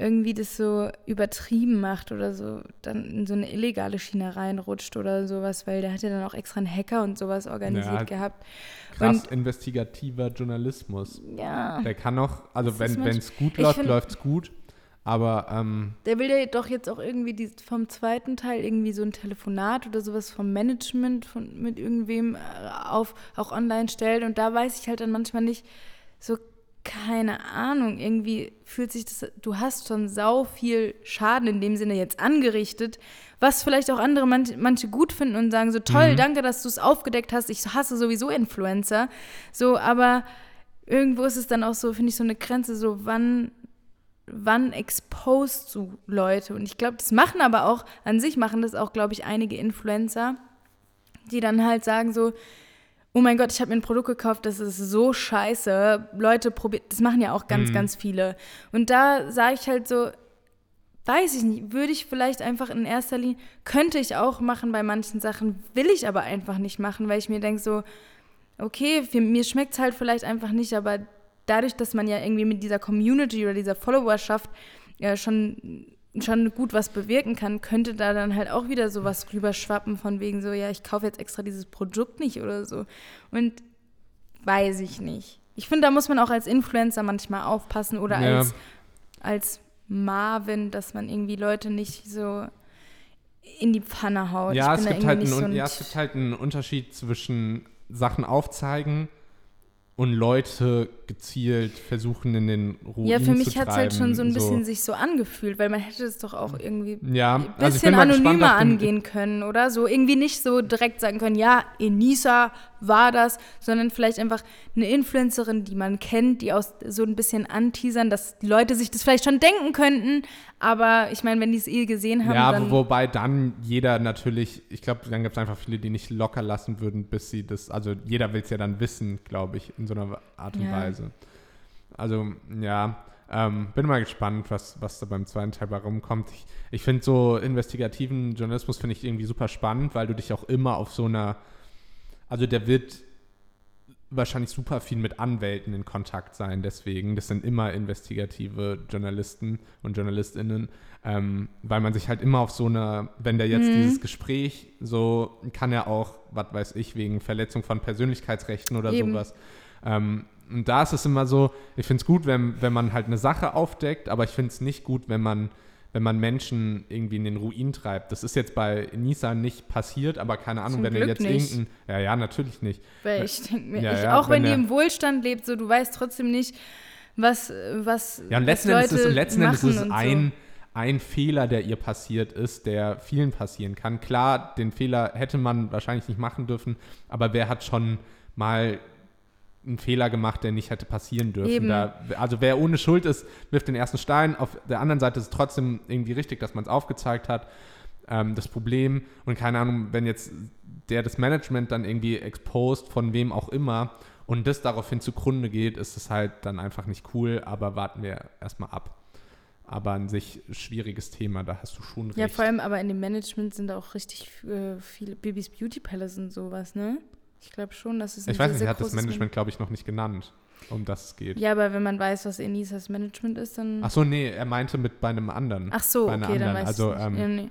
irgendwie das so übertrieben macht oder so, dann in so eine illegale Schiene reinrutscht oder sowas, weil der hat ja dann auch extra einen Hacker und sowas organisiert Ja, gehabt. krass investigativer Journalismus. Ja, Der kann auch, also wenn es gut läuft, läuft es gut. Aber ähm, der will ja doch jetzt auch irgendwie die, vom zweiten Teil irgendwie so ein Telefonat oder sowas vom Management von, mit irgendwem äh, auf, auch online stellen und da weiß ich halt dann manchmal nicht, so keine Ahnung, irgendwie fühlt sich das, du hast schon sau viel Schaden in dem Sinne jetzt angerichtet, was vielleicht auch andere manche, manche gut finden und sagen so toll, Mhm. danke, dass du es aufgedeckt hast, ich hasse sowieso Influencer, so, aber irgendwo ist es dann auch so, finde ich, so eine Grenze, so wann wann exposed du Leute? Und ich glaube, das machen aber auch, an sich machen das auch, glaube ich, einige Influencer, die dann halt sagen so, oh mein Gott, ich habe mir ein Produkt gekauft, das ist so scheiße. Leute, probiert, das machen ja auch ganz, Mhm. ganz viele. Und da sage ich halt so, weiß ich nicht, würde ich vielleicht einfach in erster Linie, könnte ich auch machen bei manchen Sachen, will ich aber einfach nicht machen, weil ich mir denke so, okay, für, mir schmeckt es halt vielleicht einfach nicht, aber dadurch, dass man ja irgendwie mit dieser Community oder dieser Followerschaft ja schon, schon gut was bewirken kann, könnte da dann halt auch wieder sowas rüberschwappen von wegen so, ja, ich kaufe jetzt extra dieses Produkt nicht oder so. Und weiß ich nicht. Ich finde, da muss man auch als Influencer manchmal aufpassen oder Ja. als, als Marvin, dass man irgendwie Leute nicht so in die Pfanne haut. ja, es gibt halt so ein ja, es gibt halt einen Unterschied zwischen Sachen aufzeigen und Leute gezielt versuchen in den Ruin Ja, für mich hat es halt schon so ein bisschen sich so angefühlt, weil man hätte es doch auch irgendwie Ja, ein also bisschen gespannt anonymer den- angehen können, oder? So irgendwie nicht so direkt sagen können, ja, Enisa war das, sondern vielleicht einfach eine Influencerin, die man kennt, die aus so ein bisschen anteasern, dass die Leute sich das vielleicht schon denken könnten, aber ich meine, wenn die es eh gesehen haben, Ja, dann wo- wobei dann jeder natürlich, ich glaube, dann gibt es einfach viele, die nicht locker lassen würden, bis sie das, also jeder will es ja dann wissen, glaube ich, in so einer Art und Ja. Weise. Also, ja, ähm, bin mal gespannt, was, was da beim zweiten Teil bei rumkommt. Ich, ich finde so investigativen Journalismus finde ich irgendwie super spannend, weil du dich auch immer auf so einer, also der wird wahrscheinlich super viel mit Anwälten in Kontakt sein, deswegen. Das sind immer investigative Journalisten und JournalistInnen, ähm, weil man sich halt immer auf so einer, wenn der jetzt Mhm. dieses Gespräch so, kann er auch, was weiß ich, wegen Verletzung von Persönlichkeitsrechten oder Eben. sowas. Ähm, und da ist es immer so, ich finde es gut, wenn, wenn man halt eine Sache aufdeckt, aber ich finde es nicht gut, wenn man wenn man Menschen irgendwie in den Ruin treibt. Das ist jetzt bei Nisa nicht passiert, aber keine Ahnung, Zum wenn er Glück jetzt nicht. irgendein, ja, ja, natürlich nicht. Weil ich denke mir, Ja, ich, ja, auch wenn, wenn die er- im Wohlstand lebt, so du weißt trotzdem nicht, was, was, Ja, und letzten Endes ist, letzten Endes ist es ein, ein Fehler, der ihr passiert ist, der vielen passieren kann. Klar, den Fehler hätte man wahrscheinlich nicht machen dürfen, aber wer hat schon mal einen Fehler gemacht, der nicht hätte passieren dürfen. Da, also wer ohne Schuld ist, wirft den ersten Stein. Auf der anderen Seite ist es trotzdem irgendwie richtig, dass man es aufgezeigt hat. Ähm, das Problem, und keine Ahnung, wenn jetzt der das Management dann irgendwie exposed, von wem auch immer, und das daraufhin zugrunde geht, ist es halt dann einfach nicht cool, aber warten wir erstmal ab. Aber an sich schwieriges Thema, da hast du schon recht. Ja, vor allem aber in dem Management sind auch richtig äh, viele Bibis Beauty Palace und sowas, ne? Ich glaube schon, dass es ein ich weiß nicht, er hat das Management, glaube ich, noch nicht genannt, um das es geht. Ja, aber wenn man weiß, was Enisas Management ist, dann. Ach so, nee, er meinte mit bei einem anderen. Ach so, bei einer okay, dann anderen. weiß Also, ich nicht. ähm, ja, nee.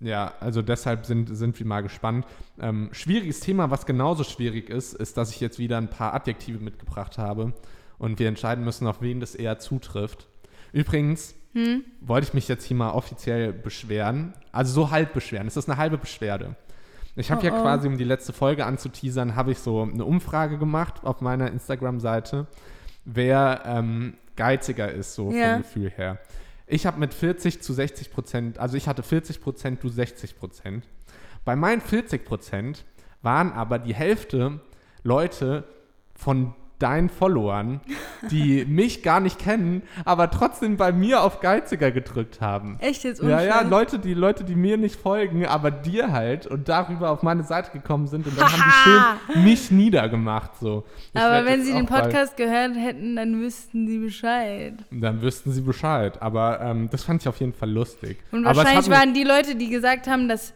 Ja, also deshalb sind, sind wir mal gespannt. Ähm, schwieriges Thema, was genauso schwierig ist, ist, dass ich jetzt wieder ein paar Adjektive mitgebracht habe und wir entscheiden müssen, auf wen das eher zutrifft. Übrigens Hm? wollte ich mich jetzt hier mal offiziell beschweren, also so halb beschweren. Es ist eine halbe Beschwerde. Ich habe Oh, ja oh. quasi, um die letzte Folge anzuteasern, habe ich so eine Umfrage gemacht auf meiner Instagram-Seite, wer ähm, geiziger ist, so Ja. vom Gefühl her. Ich habe mit 40 zu 60 Prozent, also ich hatte 40 Prozent, du 60 Prozent. Bei meinen 40 Prozent waren aber die Hälfte Leute von deinen Followern, die mich gar nicht kennen, aber trotzdem bei mir auf Geiziger gedrückt haben. Echt jetzt Ja, ja, unfair? Leute, die Leute, die mir nicht folgen, aber dir halt und darüber auf meine Seite gekommen sind und dann haben die schön mich niedergemacht so. Ich Aber wenn sie den Podcast gehört hätten, dann wüssten sie Bescheid. dann wüssten sie Bescheid. Aber ähm, das fand ich auf jeden Fall lustig. Und wahrscheinlich waren die Leute, die gesagt haben, dass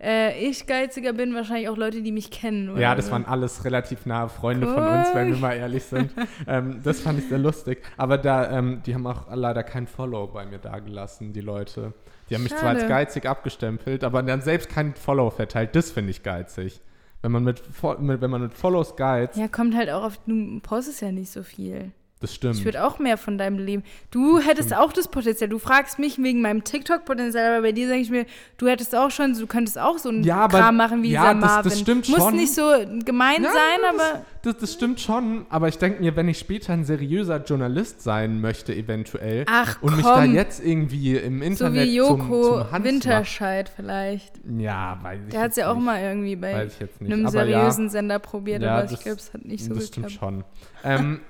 äh, ich geiziger bin, wahrscheinlich auch Leute, die mich kennen. Oder Ja, das waren alles relativ nahe Freunde von uns, wenn wir Cool. mal ehrlich sind. ähm, das fand ich sehr lustig. Aber da, ähm, die haben auch leider kein Follow bei mir dagelassen, die Leute. Die haben mich zwar als geizig abgestempelt, aber haben selbst kein Follow verteilt. Das finde ich geizig. Wenn man mit, mit, wenn man mit Follows geizt, Ja, kommt halt auch auf, du postest ja nicht so viel. Das stimmt. Ich würde auch mehr von deinem Leben. Du hättest auch das Potenzial. Du fragst mich wegen meinem TikTok-Potenzial, aber bei dir sage ich mir, du hättest auch schon, du könntest auch so einen Ja, aber- Kram machen wie ja, dieser das- das stimmt Muss schon. nicht so gemein Ja, sein, das- aber Das, das stimmt schon, aber ich denke mir, wenn ich später ein seriöser Journalist sein möchte, eventuell, ach und mich da komm, jetzt irgendwie im so Internet wie zum, Joko zum Hans Winterscheid vielleicht. mache- Ja, weiß ich Der hat es ja auch nicht. mal irgendwie bei einem aber ja, seriösen Sender probiert, Ja, aber ich das- glaube, es hat nicht so das stimmt geklappt. schon. Ähm,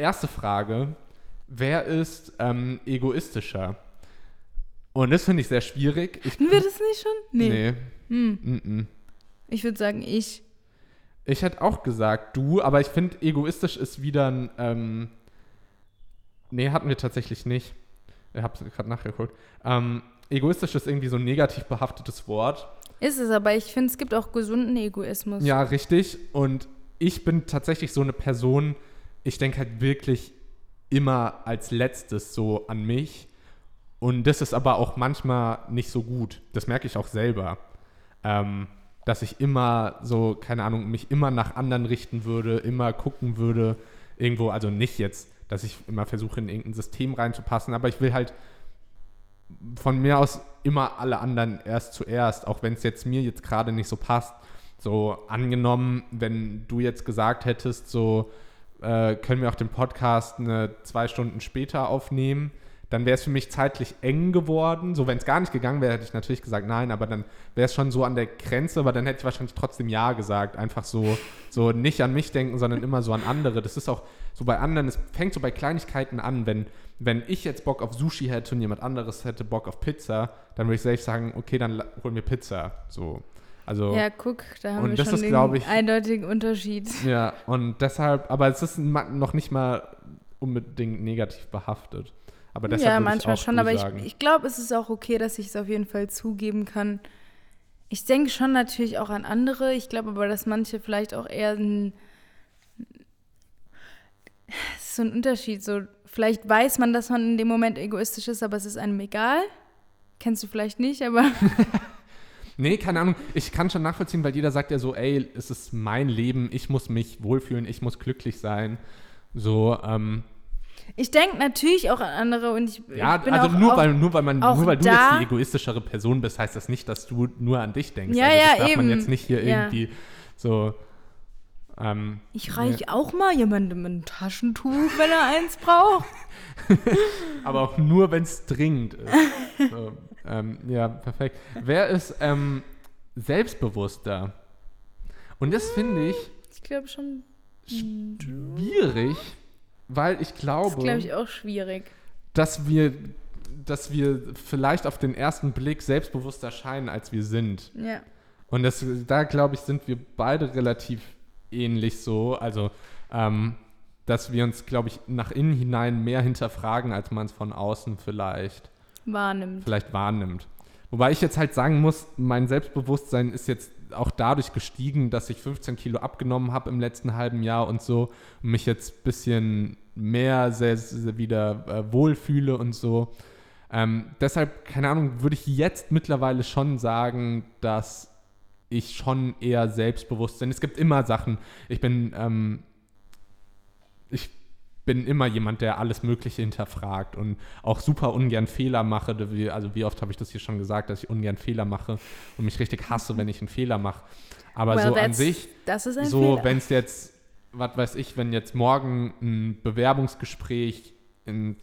erste Frage. Wer ist ähm, egoistischer? Und das finde ich sehr schwierig. Ich, Hatten wir das nicht schon? Nee. Nee. Hm. Mm-mm. Ich würde sagen, ich. Ich hätte auch gesagt, du, aber ich finde, egoistisch ist wieder ein. Ähm, nee, hatten wir tatsächlich nicht. Ich habe gerade nachgeguckt. Ähm, egoistisch ist irgendwie so ein negativ behaftetes Wort. Ist es, aber ich finde, es gibt auch gesunden Egoismus. Ja, richtig. Und ich bin tatsächlich so eine Person, ich denke halt wirklich immer als letztes so an mich. Und das ist aber auch manchmal nicht so gut. Das merke ich auch selber. Ähm, dass ich immer so, keine Ahnung, mich immer nach anderen richten würde, immer gucken würde, irgendwo, also nicht jetzt, dass ich immer versuche, in irgendein System reinzupassen, aber ich will halt von mir aus immer alle anderen erst zuerst, auch wenn es jetzt mir jetzt gerade nicht so passt. So angenommen, wenn du jetzt gesagt hättest, so äh, können wir auch den Podcast eine zwei Stunden später aufnehmen, dann wäre es für mich zeitlich eng geworden. So, wenn es gar nicht gegangen wäre, hätte ich natürlich gesagt nein, aber dann wäre es schon so an der Grenze, aber dann hätte ich wahrscheinlich trotzdem ja gesagt. Einfach so, so nicht an mich denken, sondern immer so an andere. Das ist auch so bei anderen, es fängt so bei Kleinigkeiten an, wenn, wenn ich jetzt Bock auf Sushi hätte und jemand anderes hätte Bock auf Pizza, dann würde ich selbst sagen, okay, dann holen wir Pizza. So. Also, Ja, guck, da haben wir das schon ist, den ich- eindeutigen Unterschied. Ja, und deshalb, aber es ist noch nicht mal unbedingt negativ behaftet. Aber deshalb ja, manchmal schon, aber ich, ich glaube, es ist auch okay, dass ich es auf jeden Fall zugeben kann. Ich denke schon natürlich auch an andere. Ich glaube aber, dass manche vielleicht auch eher ein. Es ist so ein Unterschied. So, vielleicht weiß man, dass man in dem Moment egoistisch ist, aber es ist einem egal. Kennst du vielleicht nicht, aber Nee, keine Ahnung. Ich kann schon nachvollziehen, weil jeder sagt ja so, ey, es ist mein Leben, ich muss mich wohlfühlen, ich muss glücklich sein. So, ähm, ich denke natürlich auch an andere und ich, ja, ich bin also auch, nur, auch, weil, nur weil man, nur weil du da- jetzt die egoistischere Person bist, heißt das nicht, dass du nur an dich denkst. Ja, also das ja, darf man eben. jetzt nicht hier Ja. irgendwie so. Ähm, Ich reiche auch mal jemandem ein Taschentuch, wenn er eins braucht. Aber auch nur, wenn es dringend ist. so, ähm, ja, perfekt. Wer ist ähm, selbstbewusster? Und das finde ich Ich glaube schon. schwierig, weil ich Das ist, glaube, glaube ich, auch schwierig. dass wir dass wir vielleicht auf den ersten Blick selbstbewusster erscheinen, als wir sind. Ja. Und das, da glaube ich, sind wir beide relativ ähnlich so. Also, ähm, dass wir uns, glaube ich, nach innen hinein mehr hinterfragen, als man es von außen vielleicht Wahrnimmt. vielleicht wahrnimmt. Wobei ich jetzt halt sagen muss, mein Selbstbewusstsein ist jetzt auch dadurch gestiegen, dass ich 15 Kilo abgenommen habe im letzten halben Jahr und so und mich jetzt ein bisschen mehr sehr, sehr wieder äh, wohlfühle und so. Ähm, deshalb, keine Ahnung, würde ich jetzt mittlerweile schon sagen, dass ich schon eher selbstbewusst bin. Es gibt immer Sachen. Ich bin, ähm, ich bin immer jemand, der alles Mögliche hinterfragt und auch super ungern Fehler mache. Also wie oft habe ich das hier schon gesagt, dass ich ungern Fehler mache und mich richtig hasse, wenn ich einen Fehler mache. Aber Well, so an sich, so wenn es jetzt, was weiß ich, wenn jetzt morgen ein Bewerbungsgespräch in,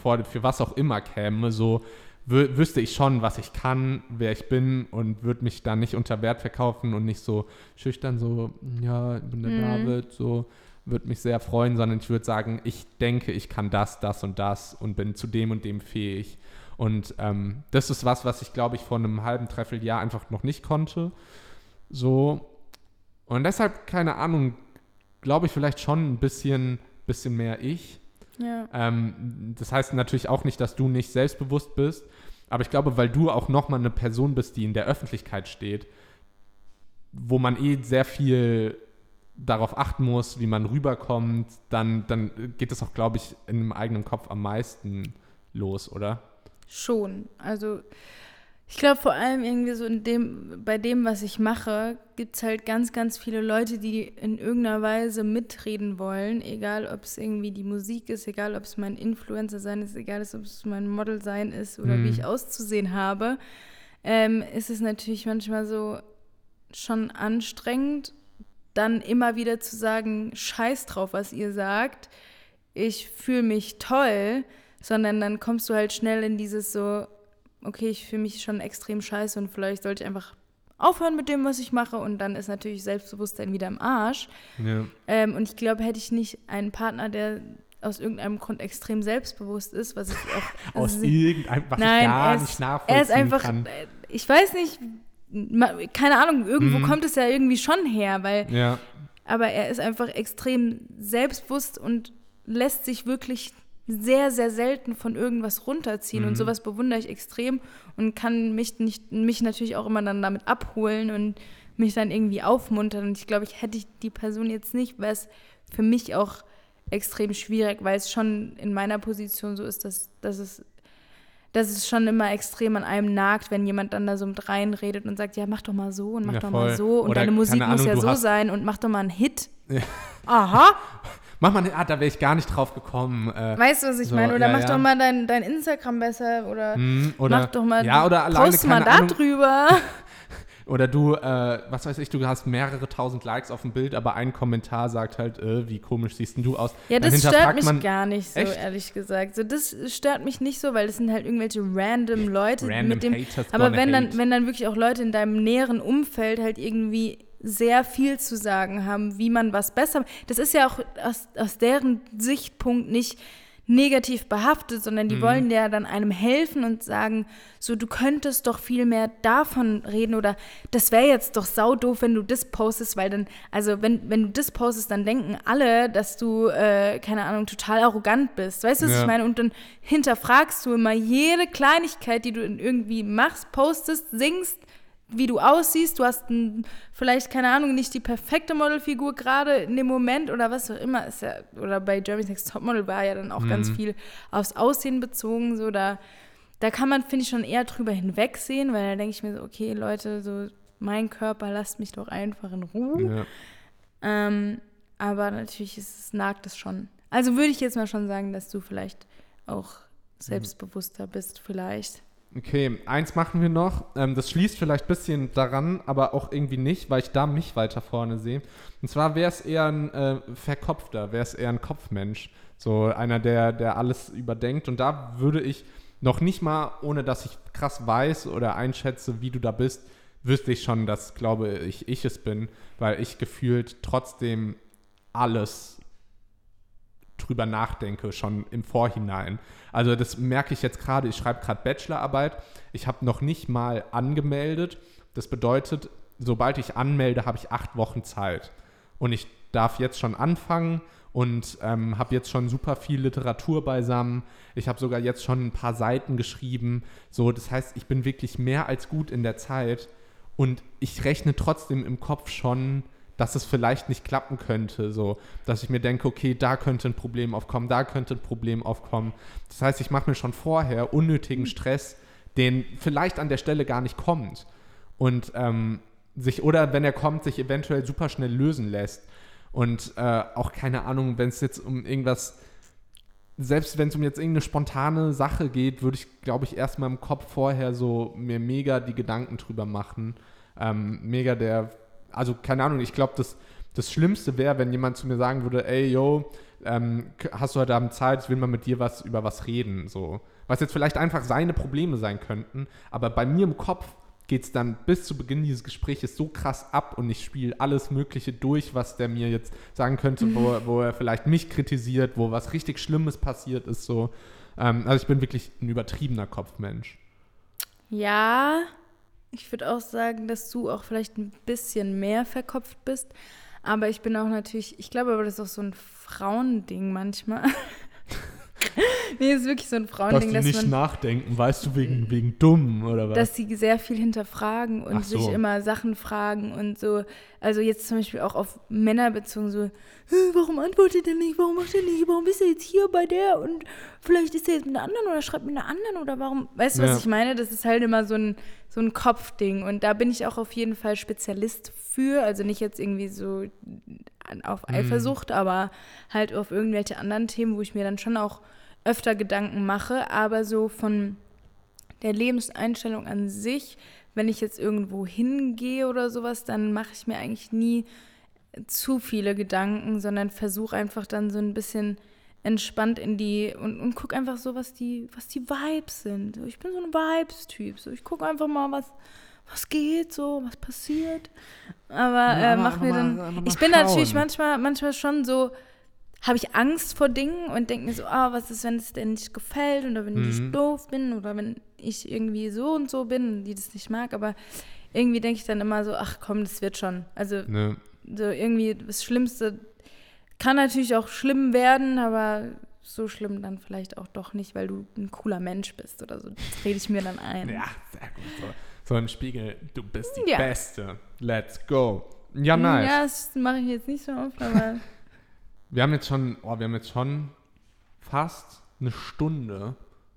vor, für was auch immer käme, so wü wüsste ich schon, was ich kann, wer ich bin und würde mich da nicht unter Wert verkaufen und nicht so schüchtern so, ja, ich bin der Mhm. David, so, würde mich sehr freuen, sondern ich würde sagen, ich denke, ich kann das, das und das und bin zu dem und dem fähig. Und ähm, das ist was, was ich, glaube ich, vor einem halben, dreiviertel Jahr einfach noch nicht konnte. So. Und deshalb, keine Ahnung, glaube ich vielleicht schon ein bisschen, bisschen mehr ich. Ja. Ähm, das heißt natürlich auch nicht, dass du nicht selbstbewusst bist, aber ich glaube, weil du auch nochmal eine Person bist, die in der Öffentlichkeit steht, wo man eh sehr viel darauf achten muss, wie man rüberkommt, dann, dann geht es auch, glaube ich, in dem eigenen Kopf am meisten los, oder? Schon. Also ich glaube vor allem irgendwie so in dem, bei dem, was ich mache, gibt es halt ganz, ganz viele Leute, die in irgendeiner Weise mitreden wollen, egal ob es irgendwie die Musik ist, egal ob es mein Influencer sein ist, egal ob es mein Model sein ist oder Mhm. wie ich auszusehen habe, ähm, ist es natürlich manchmal so schon anstrengend, dann immer wieder zu sagen, scheiß drauf, was ihr sagt, ich fühle mich toll, sondern dann kommst du halt schnell in dieses so, okay, ich fühle mich schon extrem scheiße und vielleicht sollte ich einfach aufhören mit dem, was ich mache und dann ist natürlich Selbstbewusstsein wieder im Arsch. Ja. Ähm, und ich glaube, hätte ich nicht einen Partner, der aus irgendeinem Grund extrem selbstbewusst ist, was ich auch Aus se- irgendeinem, was Nein, ich gar er ist, nicht nachvollziehen er ist einfach, kann. äh, ich weiß nicht, keine Ahnung, irgendwo Mhm. kommt es ja irgendwie schon her, weil Ja, aber er ist einfach extrem selbstbewusst und lässt sich wirklich sehr, sehr selten von irgendwas runterziehen. Mhm. Und sowas bewundere ich extrem und kann mich, nicht, mich natürlich auch immer dann damit abholen und mich dann irgendwie aufmuntern. Und ich glaube, ich hätte ich die Person jetzt nicht, wäre es für mich auch extrem schwierig, weil es schon in meiner Position so ist, dass, dass es dass es schon immer extrem an einem nagt, wenn jemand dann da so mit reinredet und sagt, ja, mach doch mal so und mach Ja, doch mal so und Oder deine Musik keine muss Ahnung, ja so sein und mach doch mal einen Hit. Ja. Aha, mach mal, ah, da wäre ich gar nicht drauf gekommen. Äh, weißt du, was ich So, meine? Oder ja, mach ja. doch mal dein, dein Instagram besser oder hm, oder, mach doch mal, ja, oder alleine, post mal da Ahnung, drüber. Oder du, äh, was weiß ich, du hast mehrere tausend Likes auf dem Bild, aber ein Kommentar sagt halt, äh, wie komisch siehst denn du aus? Ja, Dann das stört mich gar nicht so, Echt? ehrlich gesagt. So, das stört mich nicht so, weil das sind halt irgendwelche random Leute, Random mit dem. Aber wenn dann, wenn dann wirklich auch Leute in deinem näheren Umfeld halt irgendwie sehr viel zu sagen haben, wie man was besser. Das ist ja auch aus, aus deren Sichtpunkt nicht negativ behaftet, sondern Mhm. die wollen ja dann einem helfen und sagen, so du könntest doch viel mehr davon reden oder das wäre jetzt doch sau doof, wenn du das postest, weil dann, also wenn, wenn du das postest, dann denken alle, dass du, äh, keine Ahnung, total arrogant bist. Weißt du, was Ja. ich meine? Und dann hinterfragst du immer jede Kleinigkeit, die du irgendwie machst, postest, singst, wie du aussiehst. Du hast ein, vielleicht, keine Ahnung, nicht die perfekte Modelfigur gerade in dem Moment oder was auch immer. Ist ja, oder bei Jeremy's Next Topmodel war ja dann auch ganz Mhm. viel aufs Aussehen bezogen. So, da, da kann man, finde ich, schon eher drüber hinwegsehen, weil da denke ich mir so, okay, Leute, so mein Körper, lasst mich doch einfach in Ruhe. Ja. Ähm, aber natürlich ist es, nagt es schon. Also würde ich jetzt mal schon sagen, dass du vielleicht auch selbstbewusster bist, vielleicht. Okay, eins machen wir noch. Ähm, das schließt vielleicht ein bisschen daran, aber auch irgendwie nicht, weil ich da mich weiter vorne sehe. Und zwar wäre es eher ein äh, Verkopfter, wäre es eher ein Kopfmensch. So einer, der, der alles überdenkt. Und da würde ich noch nicht mal, ohne dass ich krass weiß oder einschätze, wie du da bist, wüsste ich schon, dass, glaube ich, ich es bin, weil ich gefühlt trotzdem alles drüber nachdenke, schon im Vorhinein. Also das merke ich jetzt gerade, ich schreibe gerade Bachelorarbeit, ich habe noch nicht mal angemeldet. Das bedeutet, sobald ich anmelde, habe ich acht Wochen Zeit. Und ich darf jetzt schon anfangen und ähm, habe jetzt schon super viel Literatur beisammen. Ich habe sogar jetzt schon ein paar Seiten geschrieben. So, das heißt, ich bin wirklich mehr als gut in der Zeit und ich rechne trotzdem im Kopf schon, dass es vielleicht nicht klappen könnte. So, dass ich mir denke, okay, da könnte ein Problem aufkommen, da könnte ein Problem aufkommen. Das heißt, ich mache mir schon vorher unnötigen Stress, den vielleicht an der Stelle gar nicht kommt. Und ähm, sich, oder wenn er kommt, sich eventuell super schnell lösen lässt. Und äh, auch keine Ahnung, wenn es jetzt um irgendwas, selbst wenn es um jetzt irgendeine spontane Sache geht, würde ich, glaube ich, erstmal im Kopf vorher so mir mega die Gedanken drüber machen. Ähm, mega der, also keine Ahnung, ich glaube, das, das Schlimmste wäre, wenn jemand zu mir sagen würde, ey, yo, ähm, hast du heute Abend Zeit, ich will mal mit dir was über was reden, so. Was jetzt vielleicht einfach seine Probleme sein könnten, aber bei mir im Kopf geht es dann bis zu Beginn dieses Gesprächs so krass ab und ich spiele alles Mögliche durch, was der mir jetzt sagen könnte, wo, wo er vielleicht mich kritisiert, wo was richtig Schlimmes passiert ist, so. Ähm, also ich bin wirklich ein übertriebener Kopfmensch. Ja, ich würde auch sagen, dass du auch vielleicht ein bisschen mehr verkopft bist. Aber ich bin auch natürlich, ich glaube aber, das ist auch so ein Frauending manchmal. nee, es ist wirklich so ein Frauending, dass, man, nachdenken, weißt du, wegen, wegen dumm oder was? dass sie sehr viel hinterfragen und so. sich immer Sachen fragen und so. Also jetzt zum Beispiel auch auf Männer bezogen, so, "Hä, warum antwortet er nicht, warum macht er nicht, warum ist er jetzt hier bei der und vielleicht ist er jetzt mit einer anderen oder schreibt mit einer anderen oder warum, weißt du, was Ja. ich meine? Das ist halt immer so ein, so ein Kopfding und da bin ich auch auf jeden Fall Spezialist für, also nicht jetzt irgendwie so auf Mhm. Eifersucht, aber halt auf irgendwelche anderen Themen, wo ich mir dann schon auch öfter Gedanken mache, aber so von der Lebenseinstellung an sich, wenn ich jetzt irgendwo hingehe oder sowas, dann mache ich mir eigentlich nie zu viele Gedanken, sondern versuche einfach dann so ein bisschen entspannt in die und, und guck einfach so, was die, was die Vibes sind. So, ich bin so ein Vibes-Typ. So, ich gucke einfach mal, was, was geht, so, was passiert. Aber Ja, äh, mach mir dann. mal- ich bin natürlich schauen. manchmal, manchmal schon so, habe ich Angst vor Dingen und denke mir so, ah, was ist, wenn es dir nicht gefällt oder wenn Mhm. ich doof bin oder wenn ich irgendwie so und so bin die das nicht mag. Aber irgendwie denke ich dann immer so, ach komm, das wird schon. Also Ne, so irgendwie das Schlimmste kann natürlich auch schlimm werden, aber so schlimm dann vielleicht auch doch nicht, weil du ein cooler Mensch bist oder so. Das rede ich mir dann ein. Ja, sehr gut. So, so im Spiegel, du bist die Ja. Beste. Let's go. Ja, nice. Ja, das mache ich jetzt nicht so oft, aber Wir haben jetzt schon, oh, wir haben jetzt schon fast eine Stunde,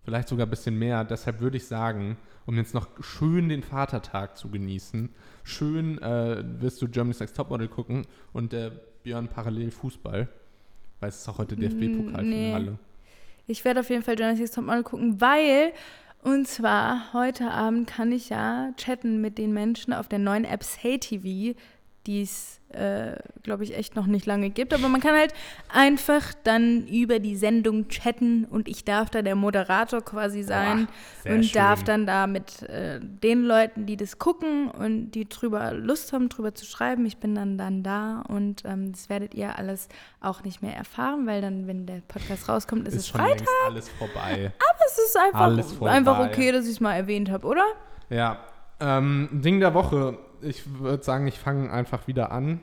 vielleicht sogar ein bisschen mehr. Deshalb würde ich sagen, um jetzt noch schön den Vatertag zu genießen, schön äh, wirst du Germany's Next Topmodel gucken und der Björn parallel Fußball, weil es ist auch heute DFB-Pokalfinale. ich werde auf jeden Fall Journalismus Topmodel gucken, weil und zwar heute Abend kann ich ja chatten mit den Menschen auf der neuen App Say TV, die es, äh, glaube ich, echt noch nicht lange gibt. Aber man kann halt einfach dann über die Sendung chatten und ich darf da der Moderator quasi sein sehr und schön. darf dann da mit äh, den Leuten, die das gucken und die drüber Lust haben, drüber zu schreiben, ich bin dann dann da und ähm, das werdet ihr alles auch nicht mehr erfahren, weil dann, wenn der Podcast rauskommt, ist, ist es schon Freitag. alles vorbei. Es ist einfach, einfach okay, dass ich es mal erwähnt habe, oder? Ja, ähm, Ding der Woche. Ich würde sagen, ich fange einfach wieder an.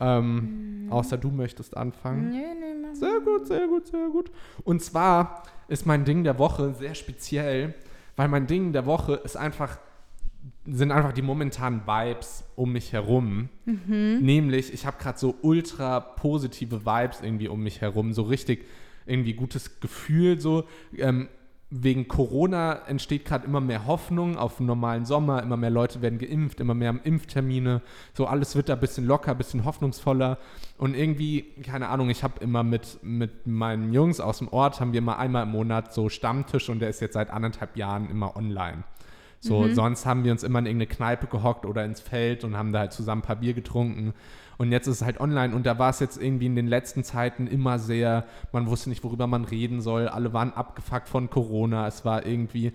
Ähm, Außer du möchtest anfangen. Nee, nee, mach Sehr gut, sehr gut, sehr gut. Und zwar ist mein Ding der Woche sehr speziell, weil mein Ding der Woche ist einfach, sind einfach die momentanen Vibes um mich herum. Nämlich, ich habe gerade so ultra positive Vibes irgendwie um mich herum, so richtig irgendwie gutes Gefühl, so. Ähm, wegen Corona entsteht gerade immer mehr Hoffnung auf einen normalen Sommer, immer mehr Leute werden geimpft, immer mehr Impftermine, so alles wird da ein bisschen locker, ein bisschen hoffnungsvoller und irgendwie, keine Ahnung, ich habe immer mit, mit meinen Jungs aus dem Ort, haben wir immer einmal im Monat so Stammtisch und der ist jetzt seit anderthalb Jahren immer online. So, sonst haben wir uns immer in irgendeine Kneipe gehockt oder ins Feld und haben da halt zusammen ein paar Bier getrunken. Und jetzt ist es halt online und da war es jetzt irgendwie in den letzten Zeiten immer sehr, man wusste nicht, worüber man reden soll. Alle waren abgefuckt von Corona. Es war irgendwie,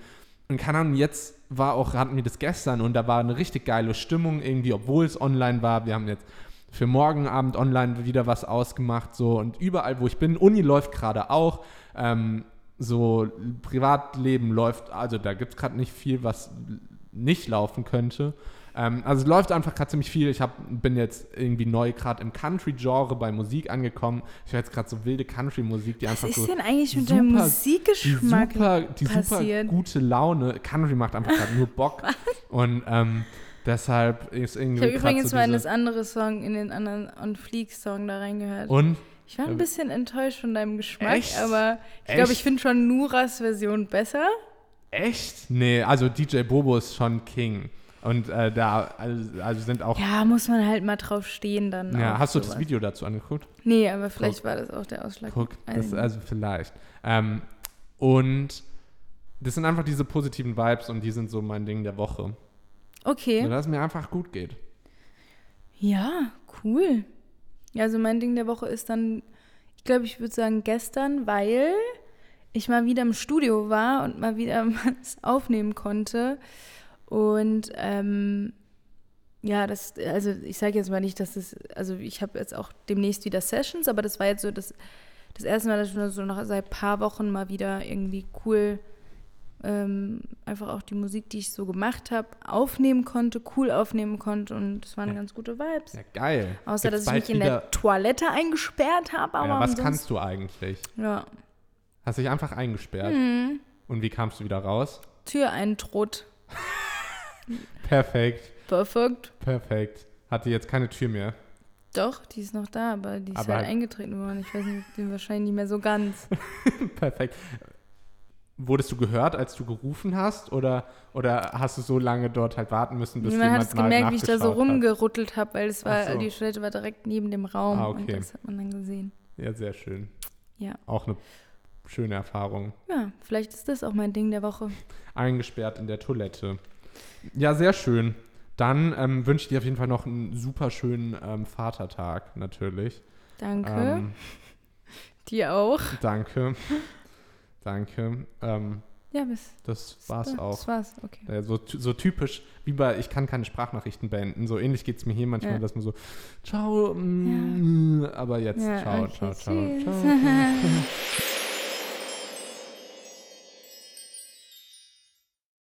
und keine Ahnung, jetzt war auch, hatten wir das gestern und da war eine richtig geile Stimmung irgendwie, obwohl es online war. Wir haben jetzt für morgen Abend online wieder was ausgemacht, so und überall, wo ich bin, Uni läuft gerade auch. Ähm, so Privatleben läuft, also da gibt es gerade nicht viel, was nicht laufen könnte. Ähm, also es läuft einfach gerade ziemlich viel. Ich hab, bin jetzt irgendwie neu gerade im Country-Genre bei Musik angekommen. Ich höre jetzt gerade so wilde Country-Musik, die Was einfach ist so denn eigentlich mit super- deinem die Musikgeschmack super, die super gute Laune. Country macht einfach gerade nur Bock. Und ähm, deshalb ist irgendwie Ich habe übrigens so mal in das andere Song, in den anderen On Fleek-Song da reingehört. Und ich war ein ähm, bisschen enttäuscht von deinem Geschmack, echt? aber ich glaube, ich finde schon Nuras Version besser. echt? Nee, also DJ Bobo ist schon King. Und äh, da also, sind auch. Ja, Ja, muss man halt mal drauf stehen dann. auf hast du sowas. das Video dazu angeguckt? Nee, aber vielleicht war das auch der Ausschlag. Guck, das, also vielleicht. Ähm, und das sind einfach diese positiven Vibes und die sind so mein Ding der Woche. Okay. So, dass es mir einfach gut geht. Ja, cool. Ja, also mein Ding der Woche ist dann, Ich glaube, ich würde sagen gestern, weil ich mal wieder im Studio war und mal wieder was aufnehmen konnte. Und ähm, ja, das, also ich sage jetzt mal nicht, dass es, also ich habe jetzt auch demnächst wieder Sessions, aber das war jetzt so das, das erste Mal, dass ich so nach seit ein paar Wochen mal wieder irgendwie cool ähm, einfach auch die Musik, die ich so gemacht habe, aufnehmen konnte, cool aufnehmen konnte und es waren Ja. ganz gute Vibes. Ja, geil. Außer, Gibt's dass ich mich in der Toilette eingesperrt habe, aber Ja, was kannst du eigentlich? Ja. Hast dich einfach eingesperrt. Hm. Und wie kamst du wieder raus? Türeintritt. Perfekt, Perfekt. perfekt. Hatte jetzt keine Tür mehr. Doch, die ist noch da, aber die ist Aber- halt eingetreten worden. Ich weiß nicht, die wahrscheinlich nicht mehr so ganz. Perfekt. Wurdest du gehört, als du gerufen hast? Oder, oder hast du so lange dort halt warten müssen, bis hat jemand es mal gemerkt, wie ich da so hat? rumgerüttelt habe, weil es war, so. die Toilette war direkt neben dem Raum Ah, und okay. das hat man dann gesehen. Ja, sehr schön. Ja. Auch eine schöne Erfahrung. Ja, vielleicht ist das auch mein Ding der Woche. Eingesperrt in der Toilette. Ja, sehr schön. Dann ähm, wünsche ich dir auf jeden Fall noch einen super schönen ähm, Vatertag, natürlich. Danke. Ähm, Dir auch. danke. danke. Ähm, Ja, bis. das war's das, auch. Das war's, okay. So, so typisch, wie bei Ich kann keine Sprachnachrichten beenden. So ähnlich geht es mir hier manchmal, Ja. dass man so, ciao, mm, aber jetzt, Ja, ciao, okay, ciao, ciao, tschüss. ciao.